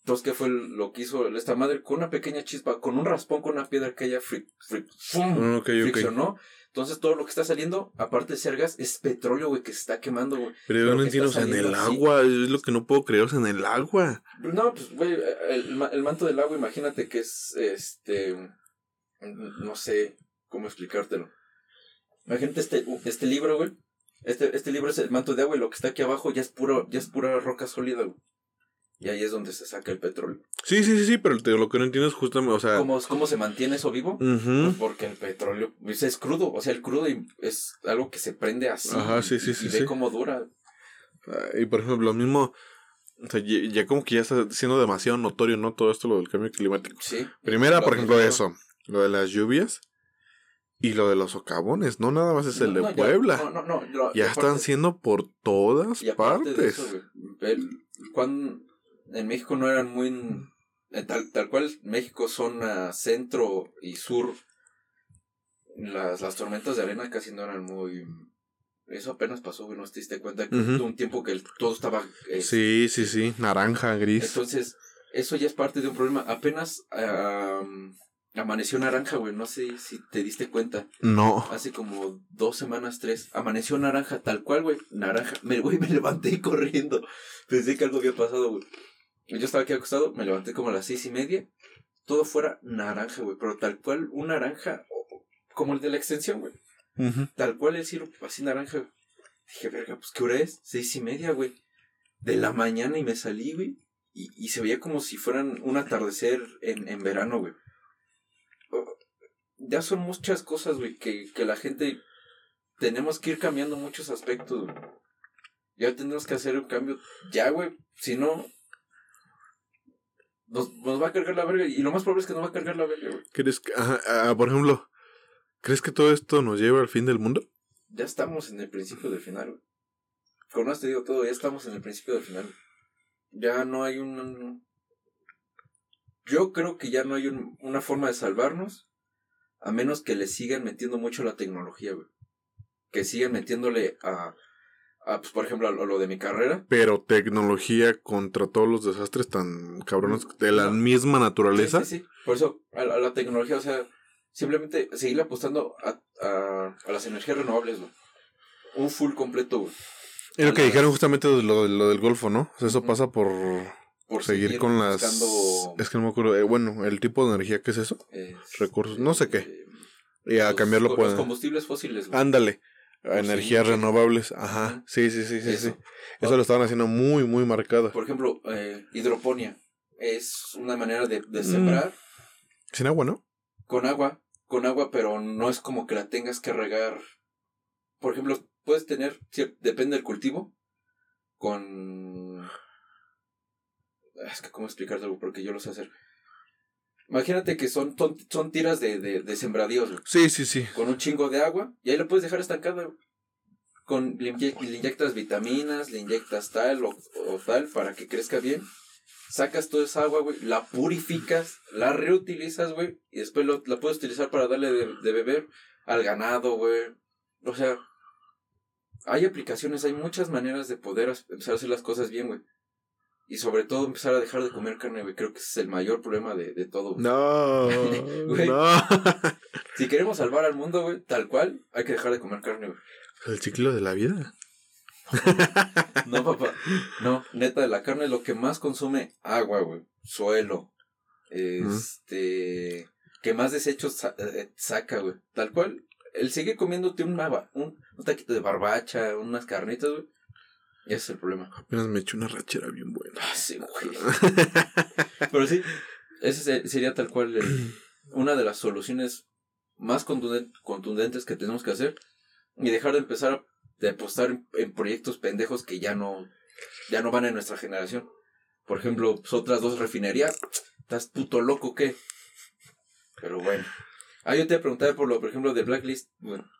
Entonces, ¿qué fue lo que hizo esta madre? Con una pequeña chispa, con un raspón, con una piedra que ella fri- fri- ¡fum! Ah, ok, ok. friccionó. Entonces, todo lo que está saliendo, aparte de ser gas, es petróleo, güey, que se está quemando, güey. Pero yo no entiendo, o sea, en el así. agua, es lo que no puedo creer, o sea, en el agua. No, pues, güey, el, el manto del agua, imagínate que es, este, no sé cómo explicártelo. Imagínate este, este libro, güey. Este, este libro es el manto de agua y lo que está aquí abajo ya es puro, ya es pura roca sólida, güey. Y ahí es donde se saca el petróleo. Sí, sí, sí, sí, pero te- lo que no entiendo es justamente, o sea... ¿Cómo, cómo se mantiene eso vivo? Pues porque el petróleo pues, es crudo, o sea, el crudo es algo que se prende así. Ajá, sí, sí, y, sí, y ve sí. cómo dura. Ah, Y por ejemplo, lo mismo, o sea, ya, ya como que ya está siendo demasiado notorio, ¿no? Todo esto, lo del cambio climático. Sí. Primera, por ejemplo, eso, lo de las lluvias y lo de los socavones, no nada más es el No, de no, ya- Puebla. no, no, no, lo- ya aparte- están siendo por todas Y aparte de partes. eso, güey, el- cuan- en México no eran muy... Tal, tal cual, México zona centro y sur, las, las tormentas de arena casi no eran muy... Eso apenas pasó, güey, no te diste cuenta que hubo un tiempo que el- todo estaba... eh, sí, sí, sí, naranja, gris. Entonces, eso ya es parte de un problema. Apenas amaneció naranja, güey, no sé si te diste cuenta. No. Hace como dos semanas, tres, amaneció naranja, tal cual, güey, naranja. Me, güey, me levanté corriendo. Pensé que algo había pasado, güey. Yo estaba aquí acostado, me levanté como a las seis y media. Todo fuera naranja, güey, pero tal cual un naranja como el de la extensión, güey. Tal cual el cielo, así naranja. güey. Dije, verga, pues ¿qué hora es? Seis y media, güey. De la mañana y me salí, güey. Y, y se veía como si fueran un atardecer en, en verano, güey. Ya son muchas cosas, güey, que, que la gente tenemos que ir cambiando muchos aspectos, güey. Ya tenemos que hacer un cambio. Ya, güey. Si no, nos, nos va a cargar la verga. Y lo más probable es que nos va a cargar la verga, güey. ¿Crees que, ajá, ah, por ejemplo, ¿crees que todo esto nos lleva al fin del mundo? Ya estamos en el principio del final, güey. Con esto te digo todo, ya estamos en el principio del final. Ya no hay un... Yo creo que ya no hay un- una forma de salvarnos, a menos que le sigan metiendo mucho la tecnología, güey. Que sigan metiéndole a, a pues, por ejemplo, a lo, a lo de mi carrera. Pero tecnología contra todos los desastres tan cabrones de la No. misma naturaleza. Sí, sí, sí. Por eso, a, la- a la tecnología, o sea, simplemente seguir apostando a, a, a las energías renovables, güey. Un full completo, güey. Lo que dijeron justamente lo, de lo del Golfo, ¿no? O sea, eso pasa por, Por seguir, con las... buscando, Es que no me acuerdo. eh, bueno, el tipo de energía, ¿qué es eso? eh, recursos, no sé qué. eh, Y a los- cambiarlo Los pueden... combustibles fósiles, güey. Ándale. A Por energías seguir. renovables. Ajá. Sí, sí, sí, sí, sí. Eso. Eso lo estaban haciendo muy, muy marcado. Por ejemplo, eh, hidroponía. Es una manera de, de Mm. sembrar Sin agua, ¿no? con agua, con agua, pero no es como que la tengas que regar. Por ejemplo, puedes tener, depende del cultivo, con... Es que cómo explicártelo, porque yo lo sé hacer. Imagínate que son, son, son tiras de, de, de sembradíos, güey, Sí, sí, sí. con un chingo de agua, y ahí lo puedes dejar estancada, güey. Con, le, inye- le inyectas vitaminas, le inyectas tal o, o tal para que crezca bien. Sacas toda esa agua, güey, la purificas, la reutilizas, güey, y después lo- la puedes utilizar para darle de, de beber al ganado, güey. O sea, hay aplicaciones, hay muchas maneras de poder as- empezar a hacer las cosas bien, güey. Y sobre todo empezar a dejar de comer carne, güey. Creo que ese es el mayor problema de, de todo. güey. No. Güey. no. Si queremos salvar al mundo, güey, tal cual, hay que dejar de comer carne, güey. El ciclo de la vida. No, papá. No, neta, la carne es lo que más consume agua, güey. Suelo. Este. Que más desechos sa- eh, saca, güey. Tal cual. El seguir comiéndote ba- un, un taquito de barbacha, unas carnitas, güey. Ese es el problema. Apenas me eché una rachera bien buena. Ah, sí, güey. Pero sí, ese se- sería tal cual el- una de las soluciones más contundent- contundentes que tenemos que hacer y dejar de empezar a de apostar en, en proyectos pendejos que ya no ya no van en nuestra generación. Por ejemplo, pues, otras dos refinerías, estás puto loco qué. Pero bueno. Ah, yo te preguntaba por lo, por ejemplo, de Blacklist, bueno.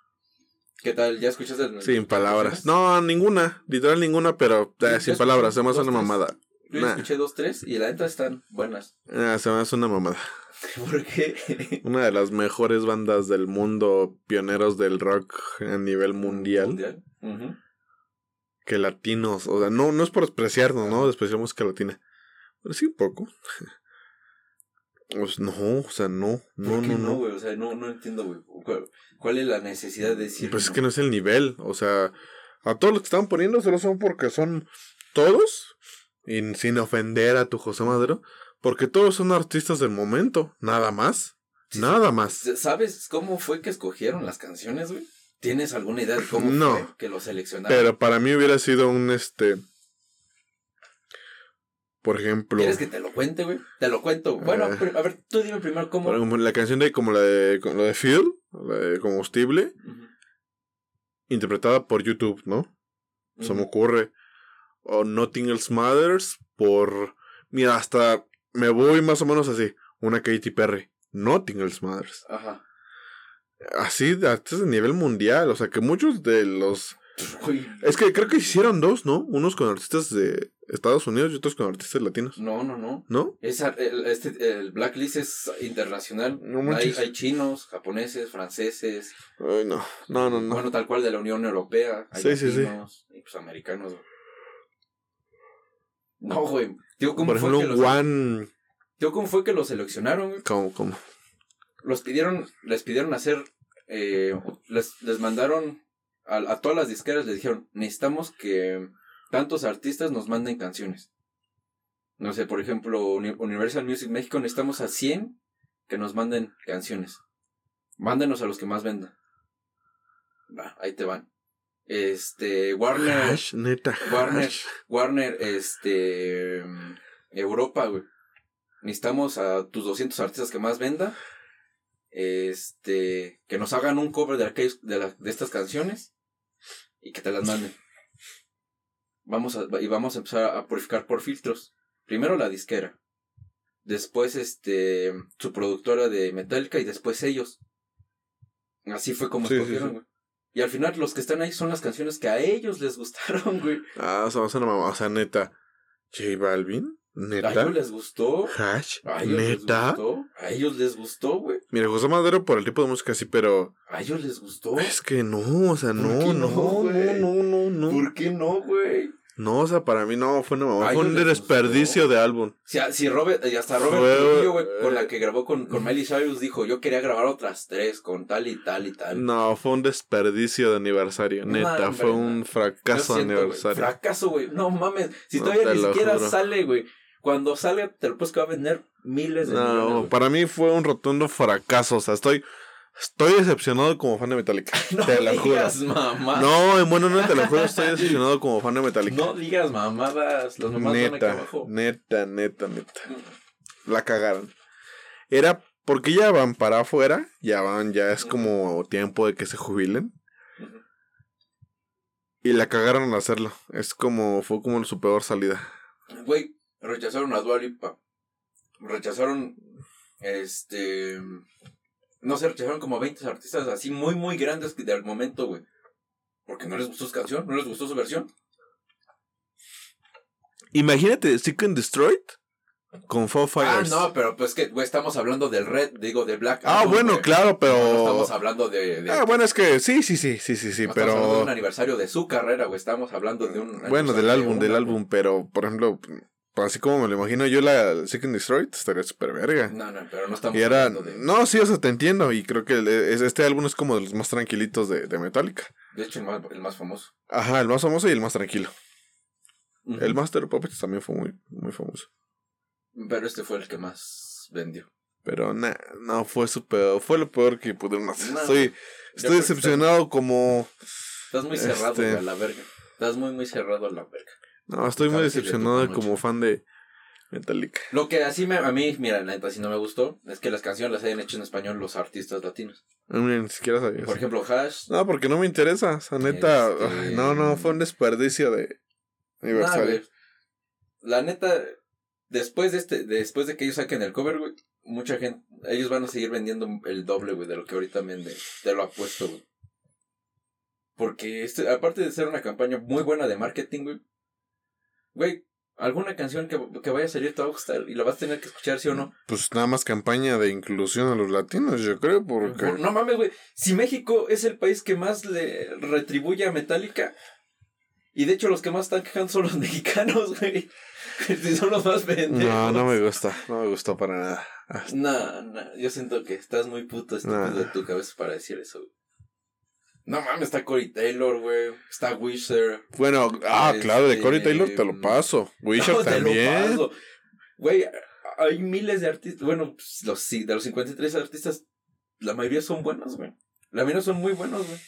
¿Qué tal? ¿Ya escuchaste? el- Sin palabras. No, ninguna. Literal ninguna, pero eh, sin palabras. escuché Además dos, una mamada. Yo Nah. escuché dos, tres y la neta están buenas. Ah, se me hace una mamada. ¿Por qué? Una de las mejores bandas del mundo, pioneros del rock a nivel mundial. Ujú. Que latinos. O sea, no, no es por despreciarnos, ¿no? Despreciamos que latina. Pero sí un poco. Pues no, o sea, no. No, ¿Por qué no, no, güey? O sea, no, no entiendo, güey. ¿Cuál, cuál es la necesidad de decir Pues es que no es el nivel. O sea, a todos los que están poniendo solo son porque son todos. Y sin ofender a tu José Madero. Porque todos son artistas del momento. Nada más. Sí, Nada más. ¿Sabes cómo fue que escogieron las canciones, güey? ¿Tienes alguna idea de cómo No. fue que lo seleccionaron? Pero para mí hubiera sido un este. Por ejemplo. ¿Quieres que te lo cuente, güey? Te lo cuento. Bueno, Eh. pero, a ver, tú dime primero cómo... la canción de como la de, como la de Fuel, la de combustible, interpretada por YouTube, ¿no? Se me ocurre. O Nothing Else Matters por... Mira, hasta me voy más o menos así. Una Katy Perry. Nothing Else Matters. Ajá. Así, de nivel mundial. O sea, que muchos de los... Es que creo que hicieron dos, ¿no? Unos con artistas de Estados Unidos y otros con artistas latinos. no, no, no. ¿No? Esa, el, este, el Blacklist es internacional. No hay, hay chinos, japoneses, franceses. Ay, no. No, no, no. Bueno, tal cual de la Unión Europea. Hay Sí, sí, sí. y pues americanos. No, güey. Digo, ¿cómo por fue ejemplo, que un los, One... ¿cómo fue que lo seleccionaron, güey? ¿Cómo, cómo? Los pidieron, les pidieron hacer, eh, les, les mandaron a, a todas las disqueras, les dijeron, necesitamos que tantos artistas nos manden canciones. No sé, por ejemplo, Uni- Universal Music México, necesitamos a 100 que nos manden canciones. Mándenos a los que más vendan. Va, ahí te van. Este, Warner, Hash, neta. Warner. hash. Warner, este, Europa, güey. Necesitamos a tus 200 artistas que más venda. Este, que nos hagan un cover de, aquellos- de, la- de estas canciones y que te las manden. Vamos a, y vamos a empezar a purificar por filtros. Primero la disquera. Después, este, su productora de Metallica y después ellos. Así fue como Sí, escogieron, sí. güey. Y al final los que están ahí son las canciones que a ellos les gustaron, güey. Ah, o sea. O sea, neta. J Balvin. A ellos les gustó. Hash. A ellos les Neta. gustó. A ellos les gustó, güey. Mira, José Madero por el tipo de música sí, pero. A ellos les gustó. Es que no, o sea, ¿Por no, no, no, no, güey? no, no, no. ¿Por qué no, güey? No, o sea, para mí no, fue. Ay, Fue no un desperdicio gustó. de álbum. Si, si Robert, y hasta Robert Trujillo, güey, con eh. la que grabó con, con Miley Cyrus, dijo, yo quería grabar otras tres con tal y tal y tal. No, fue un desperdicio de aniversario. No, Neta, fue no. un fracaso de aniversario. Fracaso, güey. No mames. Si No, todavía ni siquiera juro. sale, güey. Cuando salga, te lo puedes que va a vender miles de. No, para mí fue un rotundo fracaso. O sea, estoy, estoy decepcionado como fan de Metallica. No te lo juro. digas mamadas. No, en bueno, no te lo juro, estoy decepcionado como fan de Metallica. No digas mamadas. Las van aquí neta, abajo. neta, neta, neta. La cagaron. Era porque ya van para afuera, ya van, ya es como tiempo de que se jubilen. Y la cagaron al hacerlo. Es como, fue como su peor salida. Güey, rechazaron a Dua Lipa. Rechazaron, este... No sé, rechazaron como 20 artistas así muy, muy grandes que del momento, güey. Porque no les gustó su canción, no les gustó su versión. Imagínate Seek and Destroyed con Four Ah, Fighters. no, pero pues que, güey, estamos hablando del Red, digo, de Black Ah, Album, bueno, güey. claro, pero. no estamos hablando de... de Ah, bueno, es que sí, sí, sí, sí, sí, sí, no estamos hablando de un pero. aniversario de su carrera, güey. Estamos hablando de un... Bueno, del álbum, de del álbum, pero por ejemplo, así como me lo imagino yo, la Seek and Destroyed estaría súper verga. No, no, pero no estamos Y era. de... No, sí, o sea, te entiendo. Y creo que el- este álbum es como de los más tranquilitos de, de Metallica. De hecho, el más, el más famoso. Ajá, el más famoso y el más tranquilo. El Master of Puppets también fue muy, muy famoso. Pero este fue el que más vendió. Pero nah, no, fue su peor, fue lo peor que pudieron hacer. No, estoy estoy decepcionado como... Estás muy cerrado, Este- güey, a la verga. Estás muy, muy cerrado a la verga. No, estoy muy decepcionado como mucho. fan de Metallica. Lo que así me, a mí, mira, la neta, si no me gustó, es que las canciones las hayan hecho en español los artistas latinos. Ni siquiera sabía Por ejemplo, Hash. No, porque no me interesa. O sea, neta... Este- ay, No, no, fue un desperdicio de Nah, aniversario. güey. La neta, después de este, después de que ellos saquen el cover, güey, mucha gente, ellos van a seguir vendiendo el doble, güey, de lo que ahorita venden. Te lo apuesto, güey. Porque este, aparte de ser una campaña muy buena de marketing, güey, güey, alguna canción que, que vaya a salir te va a gustar y la vas a tener que escuchar, sí o no. Pues nada más campaña de inclusión a los latinos, yo creo, porque... Por- No mames, güey. Si México es el país que más le retribuye a Metallica. Y de hecho los que más están quejando son los mexicanos, güey. Si son los más pendejos. No, no me gusta, no me gustó para nada. No, no, yo siento que estás muy puto estúpido Nah. de tu cabeza para decir eso, güey. No mames, está Corey Taylor, güey. Está Wisher. Bueno, ah, claro, de Este, Corey Taylor te lo paso. Wisher No, también. paso. Güey, hay miles de artistas. Bueno, pues, los, sí, de los 53 artistas, la mayoría son buenos, güey. La mayoría son muy buenos, güey.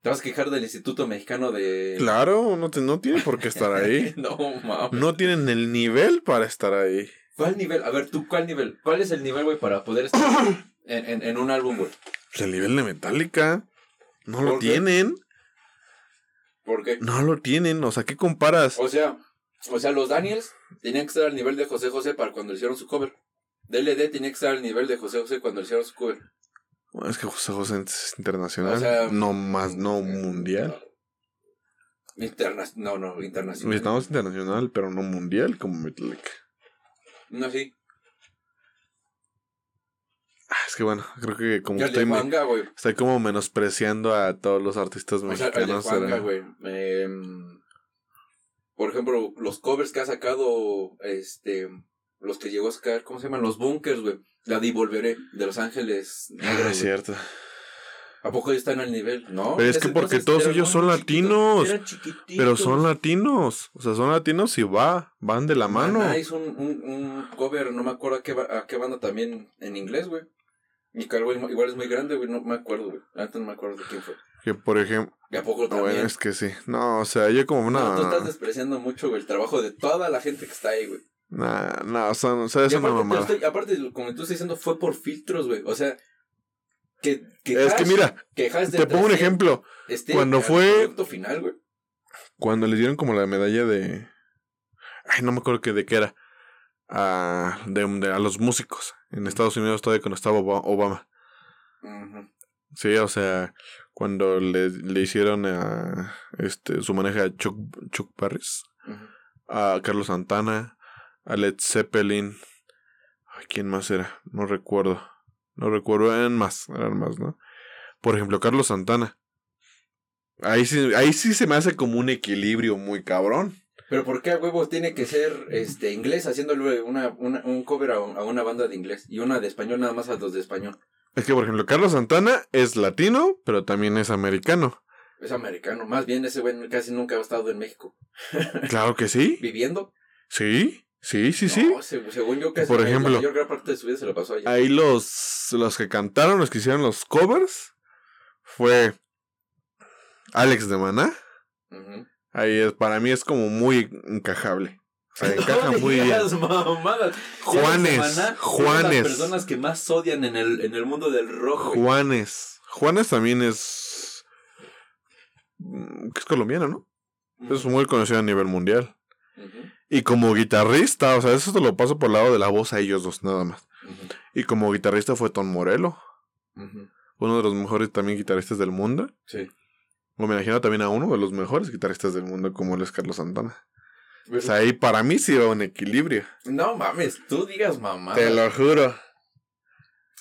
Te vas a quejar del Instituto Mexicano de. Claro, no, te, no tiene por qué estar ahí. no, mames. No tienen el nivel para estar ahí. ¿Cuál nivel? A ver, tú, ¿cuál nivel? ¿Cuál es el nivel, güey, para poder estar en, en, en un álbum, güey? Pues el nivel de Metallica. No lo tienen. ¿Por qué? No lo tienen. O sea, ¿qué comparas? O sea, o sea, los Daniels tenían que estar al nivel de José José para cuando hicieron su cover. DLD tenía que estar al nivel de José José cuando hicieron su cover. Bueno, es que José José es internacional. O sea, no más, no mundial. Interna no, no, internacional. Estamos internacional, pero no mundial como Metallica. No, sí. Ah, es que bueno, creo que como Ya de estoy, me- estoy como menospreciando a todos los artistas O de mexicanos. Em, por ejemplo, los covers que ha sacado, este, los que llegó a sacar, ¿cómo se llaman? Los bunkers, güey. La Devolveré, de Los Ángeles. Ah, es cierto. ¿A poco ellos están al nivel? No. Pero es que porque todos ellos son latinos. Pero son latinos. O sea, son latinos y va. Van de la mano. Maná hizo un, un, un cover, no me acuerdo a qué, a qué banda también en inglés, güey. Y que igual, es muy grande, güey, no me acuerdo, güey. Antes no me acuerdo de quién fue. Que por ejemplo. ¿Y a poco también? Bueno, es que sí. No, o sea, yo como No, tú estás despreciando mucho, güey, el trabajo de toda la gente que está ahí, güey. Nah, nah, o sea, o sea, es Y una aparte, te mamada. estoy- aparte, como tú estás diciendo, fue por filtros, güey. O sea, que, que Es que Hash- mira, que de te pongo un 300 ejemplo. esté cuando fue- final, güey. Cuando le dieron como la medalla de. Ay, no me acuerdo que de qué era. A, de, de- a los músicos en Estados Unidos todavía cuando estaba Oba- Obama. Ujú. Sí, o sea, cuando le, le hicieron a, este, su manejo a Chuck, Chuck Barris, a Carlos Santana, a Led Zeppelin. Ay, ¿Quién más era? No recuerdo. No recuerdo, eran más, eran más, ¿no? Por ejemplo, Carlos Santana. Ahí sí, ahí sí se me hace como un equilibrio muy cabrón. Pero ¿por qué a huevo tiene que ser este inglés haciéndole una, una, un cover a, un- a una banda de inglés y una de español nada más a los de español? Es que, por ejemplo, Carlos Santana es latino, pero también es americano. Es americano. Más bien ese güey casi nunca ha estado en México. Claro que sí. ¿Viviendo? Sí, sí, sí, sí. No, según yo casi Por la ejemplo, mayor gran parte de su vida se lo pasó allá. Ahí los, los que cantaron, los que hicieron los covers, fue Alex de Maná. Ujú. Ahí es, para mí es como muy encajable. O sea, encaja No muy bien. mamadas. Juanes, Juanes. Son las personas que más odian en el, en el mundo del rock. güey. Juanes. Juanes también es. que es colombiano, ¿no? Es muy conocido a nivel mundial. Y como guitarrista, o sea, eso te lo paso por el lado de la voz a ellos dos, nada más. Y como guitarrista fue Tom Morello, uno de los mejores también guitarristas del mundo. Sí. Me imagino también a uno de los mejores guitarristas del mundo, como es Carlos Santana. O sea, ahí para mí sí va un equilibrio. no mames, tú digas mamá. Te lo juro.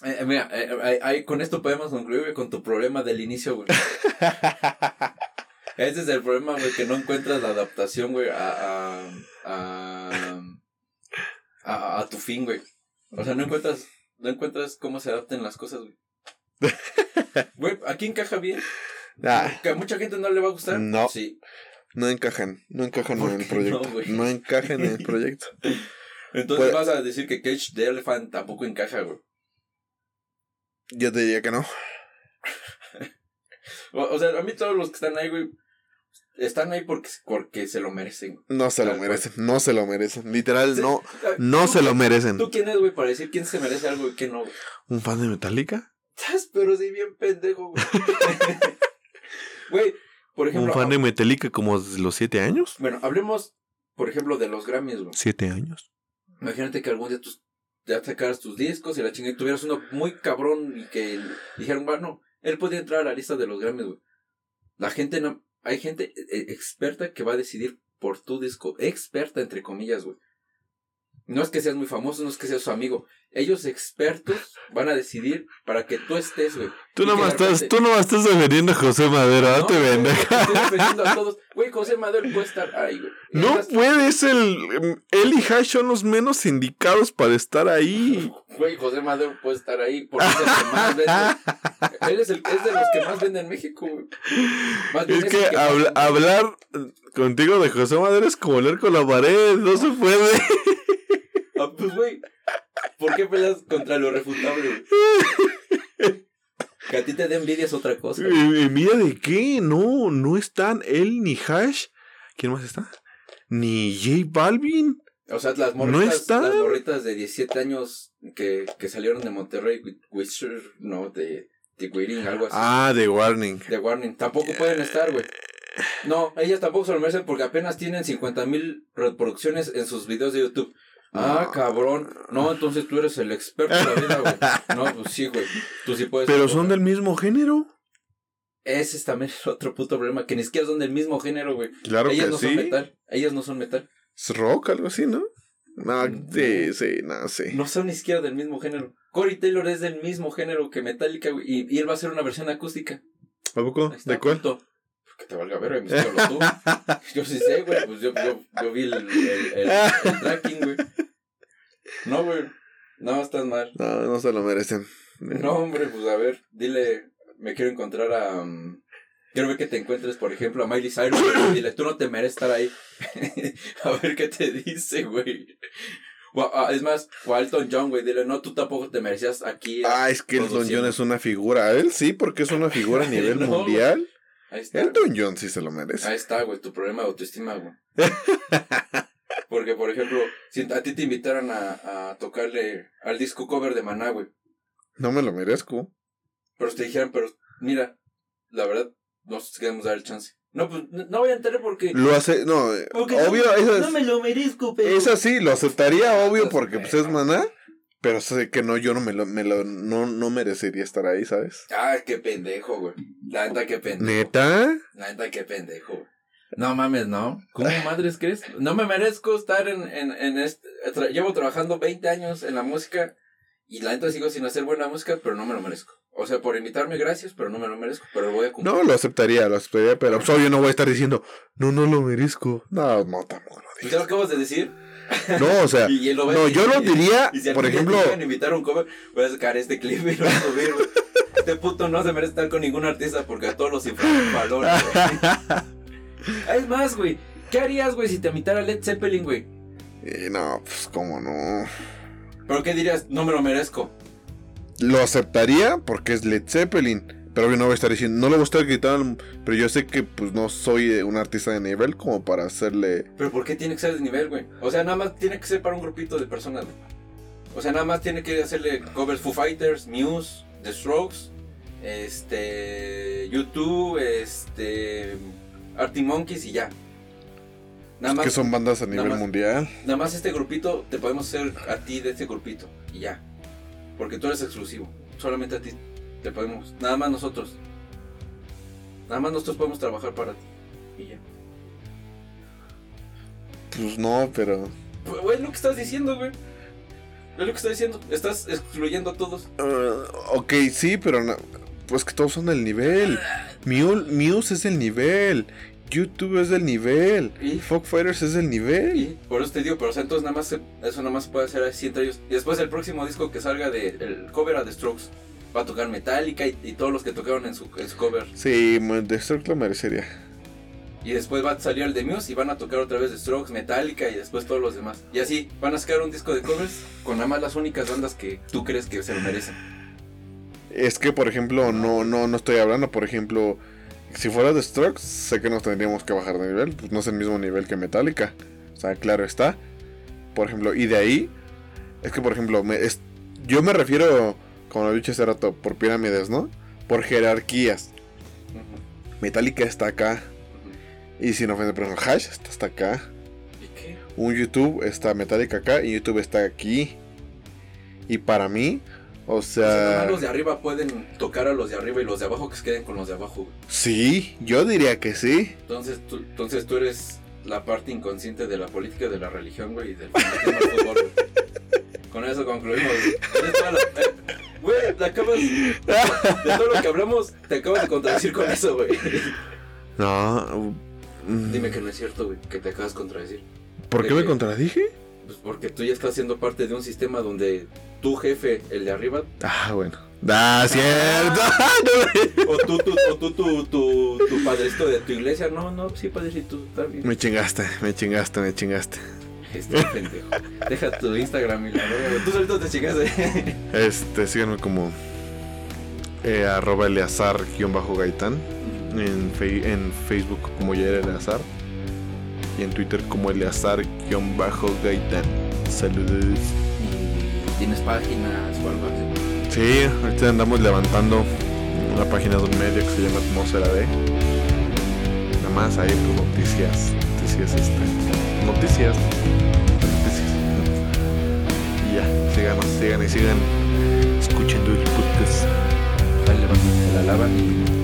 Eh, eh, mira, eh, eh, con esto podemos concluir con tu problema del inicio, güey. Ese es el problema, güey, que no encuentras la adaptación, güey, a, a, a, a, a tu fin, güey. O sea, no encuentras, no encuentras cómo se adapten las cosas, güey. Güey, aquí encaja bien. Ah, Que a mucha gente no le va a gustar. No. Sí. no encajan, no encajan ¿Por en el no, proyecto. No, encajan en el proyecto. Entonces Pues- vas a decir que Cage the Elephant tampoco encaja, güey. Yo te diría que no. O, o sea, a mí todos los que están ahí, güey, están ahí porque, porque se lo merecen. No se lo cual. merecen, no se lo merecen. Literal, Sí. no, no ¿tú se lo merecen. ¿Tú quién eres, güey, para decir quién se merece algo y quién no? ¿Un fan de Metallica? Estás, pero sí bien pendejo, güey. Güey, por ejemplo, ¿Un fan de Metallica como desde los siete años? bueno, hablemos, por ejemplo, de los Grammys, güey. ¿Siete años? Imagínate que algún día tú ya sacaras tus discos y la chingada y tuvieras uno muy cabrón y que dijeron, bueno, él podía entrar a la lista de los Grammys, güey. La gente no, hay gente eh, experta que va a decidir por tu disco, experta entre comillas, güey. No es que seas muy famoso, no es que seas su amigo. Ellos expertos van a decidir para que tú estés, güey. Tú nomás que estás, repente- tú nomás estás defendiendo a José Madero, no, te güey, vendas. Estoy defendiendo a todos. Güey, José Madero puede estar ahí, güey. No puede, es el. Él y Hash son los menos indicados para estar ahí. Güey, José Madero puede estar ahí porque es el que más vende. Él es, el, es de los que más vende en México, güey. Es que vende. hablar contigo de José Madero es como hablar con la pared, no se puede. Pues, güey, ¿por qué peleas contra lo refutable? Que a ti te dé envidia es otra cosa. Eh, ¿Envidia de qué? No, no están él ni Hash. ¿Quién más está? Ni J Balvin. O sea, las ¿No morritas, están? las morritas de 17 años que, que salieron de Monterrey, Witcher, no, de, de Waiting, algo así. Ah, de Warning. de Warning. Tampoco pueden estar, güey. No, ellas tampoco se lo merecen porque apenas tienen 50 mil reproducciones en sus videos de YouTube. Ah, cabrón. No, entonces tú eres el experto de la vida, güey. No, pues sí, güey. Tú sí puedes. Pero son del mismo género. Ese es también el otro puto problema, que ni siquiera son del mismo género, güey. Claro ellas que no son sí. metal. Ellas no son metal. Es rock, algo así, ¿no? No, Mm, sí, sí, no, sí. No son ni siquiera del mismo género. Corey Taylor es del mismo género que Metallica, güey. Y, y él va a hacer una versión acústica. ¿A poco? ¿De cuál? Que te valga ver, investigalo tú. Yo sí sé, güey. Pues yo, yo, yo vi el, el, el- el tracking, güey. No, güey. No, estás mal. No, no se lo merecen. No, hombre, pues a ver, dile. Me quiero encontrar a. um, quiero ver que te encuentres, por ejemplo, a Miley Cyrus. güey, Dile, tú no te mereces estar ahí. a ver qué te dice, güey. O es más, o a Elton John, güey. Dile, no, tú tampoco te merecías aquí. Ah, es que Elton. John es una figura. Él sí, porque es una figura a nivel No, mundial. Ahí está. Elton John sí se lo merece. Ahí está, güey, tu problema de autoestima, güey. Porque, por ejemplo, si a ti te invitaran a, a tocarle al disco cover de Maná, güey, No me lo merezco. pero te dijeran, pero mira, la verdad, nos queremos dar el chance. No, pues no voy a entrar porque. Lo hace, no, eh, porque obvio, no, eso no es, me lo merezco, pero. esa sí, lo aceptaría, obvio, porque pues es maná. Pero sé que no, yo no me lo, me lo no, no merecería estar ahí, ¿sabes? Ah, qué pendejo, güey. La neta, qué pendejo. ¿Neta? La neta, qué pendejo. No mames, no. ¿Cómo madres crees? No me merezco estar en, en, en este. tra- llevo trabajando 20 años en la música y la neta sigo sin hacer buena música, pero no me lo merezco. O sea, por invitarme, gracias, pero no me lo merezco. Pero lo voy a cumplir. No, lo aceptaría, lo aceptaría, pero pues, obvio no voy a estar diciendo, no, no lo merezco. No, no, tampoco lo ¿Tú ya lo acabas de decir? No, o sea, Y lo no, yo lo diría, Y si por ejemplo, a invitar a un cover, voy a sacar este clip y lo voy a subir. Este puto no se merece estar con ningún artista porque a todos los infravalores. Es más, güey. ¿Qué harías, güey, si te invitara Led Zeppelin, güey? eh, no, pues cómo no. ¿Pero qué dirías? No me lo merezco. Lo aceptaría porque es Led Zeppelin. Pero obvio no voy a estar diciendo, no lo voy a estar gritando, pero yo sé que pues no soy eh, un artista de nivel como para hacerle... ¿Pero por qué tiene que ser de nivel, güey? O sea, nada más tiene que ser para un grupito de personas, güey. O sea, nada más tiene que hacerle covers Foo Fighters, Muse, The Strokes, este. YouTube, este. Arctic Monkeys y ya. Nada más, que son bandas a nivel más. mundial. nada más este grupito te podemos hacer a ti de este grupito y ya. Porque tú eres exclusivo. Solamente a ti te podemos. Nada más nosotros. Nada más nosotros podemos trabajar para ti. Y ya. Pues no, pero... Pues, Güey, es lo que estás diciendo, güey. Es lo que estás diciendo. Estás excluyendo a todos. ah, ok, sí, pero no, pues que todos son del nivel. Mule, Muse es del nivel. YouTube es del nivel. ¿Y? Fog Fighters es del nivel. Y por eso te digo, pero o sea, entonces nada más se- eso nada más puede hacer así entre ellos. Y después el próximo disco que salga de el cover a The Strokes va a tocar Metallica y, y todos los que tocaron en su, en su cover. Sí, The Strokes lo merecería. Y después va a salir el de Muse y van a tocar otra vez The Strokes, Metallica y después todos los demás. Y así van a sacar un disco de covers con nada más las únicas bandas que tú crees que se lo merecen. Es que, por ejemplo, no, no, no estoy hablando, por ejemplo, si fuera The Strokes, sé que nos tendríamos que bajar de nivel, pues no es el mismo nivel que Metallica. O sea, claro está. Por ejemplo, y de ahí, es que, por ejemplo, me, es, yo me refiero, como lo he dicho hace rato, por pirámides, ¿no? Por jerarquías. Metallica está acá. Y si no ofende, por ejemplo, Hash está hasta acá. ¿Y qué? Un YouTube está Metallica acá y YouTube está aquí. Y para mí, o O sea, nada sea, los de arriba pueden tocar a los de arriba y los de abajo que se queden con los de abajo. güey. sí, yo diría que sí. Entonces tú, entonces tú eres la parte inconsciente de la política, de la religión, güey, y del fútbol, güey. Con eso concluimos, güey. Eh, Güey, te acabas. De todo lo que hablamos, te acabas de contradecir con eso, güey. No. mm, Dime que no es cierto, güey, que te acabas de contradecir. ¿Por de qué me contradije? Pues porque tú ya estás siendo parte de un sistema donde tu jefe, el de arriba, Ah, bueno. Ah, cierto. o tú, tú, o tú, tu, tu, tu padrecito de tu iglesia, no, no, sí, padrecito, está bien. me chingaste, me chingaste, me chingaste. Este pendejo. Deja tu Instagram y la. Tú solito te chingaste. Este, síganme como eh, arroba eleazar-gaitán. En, fe- en Facebook como Yair Eleazar. Y en Twitter como Eleazar-gaitán. Saludos. ¿Y tienes páginas o algo así? Sí, ahorita andamos levantando una página de un medio que se llama Atmósfera D. Nada más ahí pues noticias, noticias este, noticias, noticias. Y ya, síganos, sigan y sigan escuchando el podcast. Dale, levántate, la lavan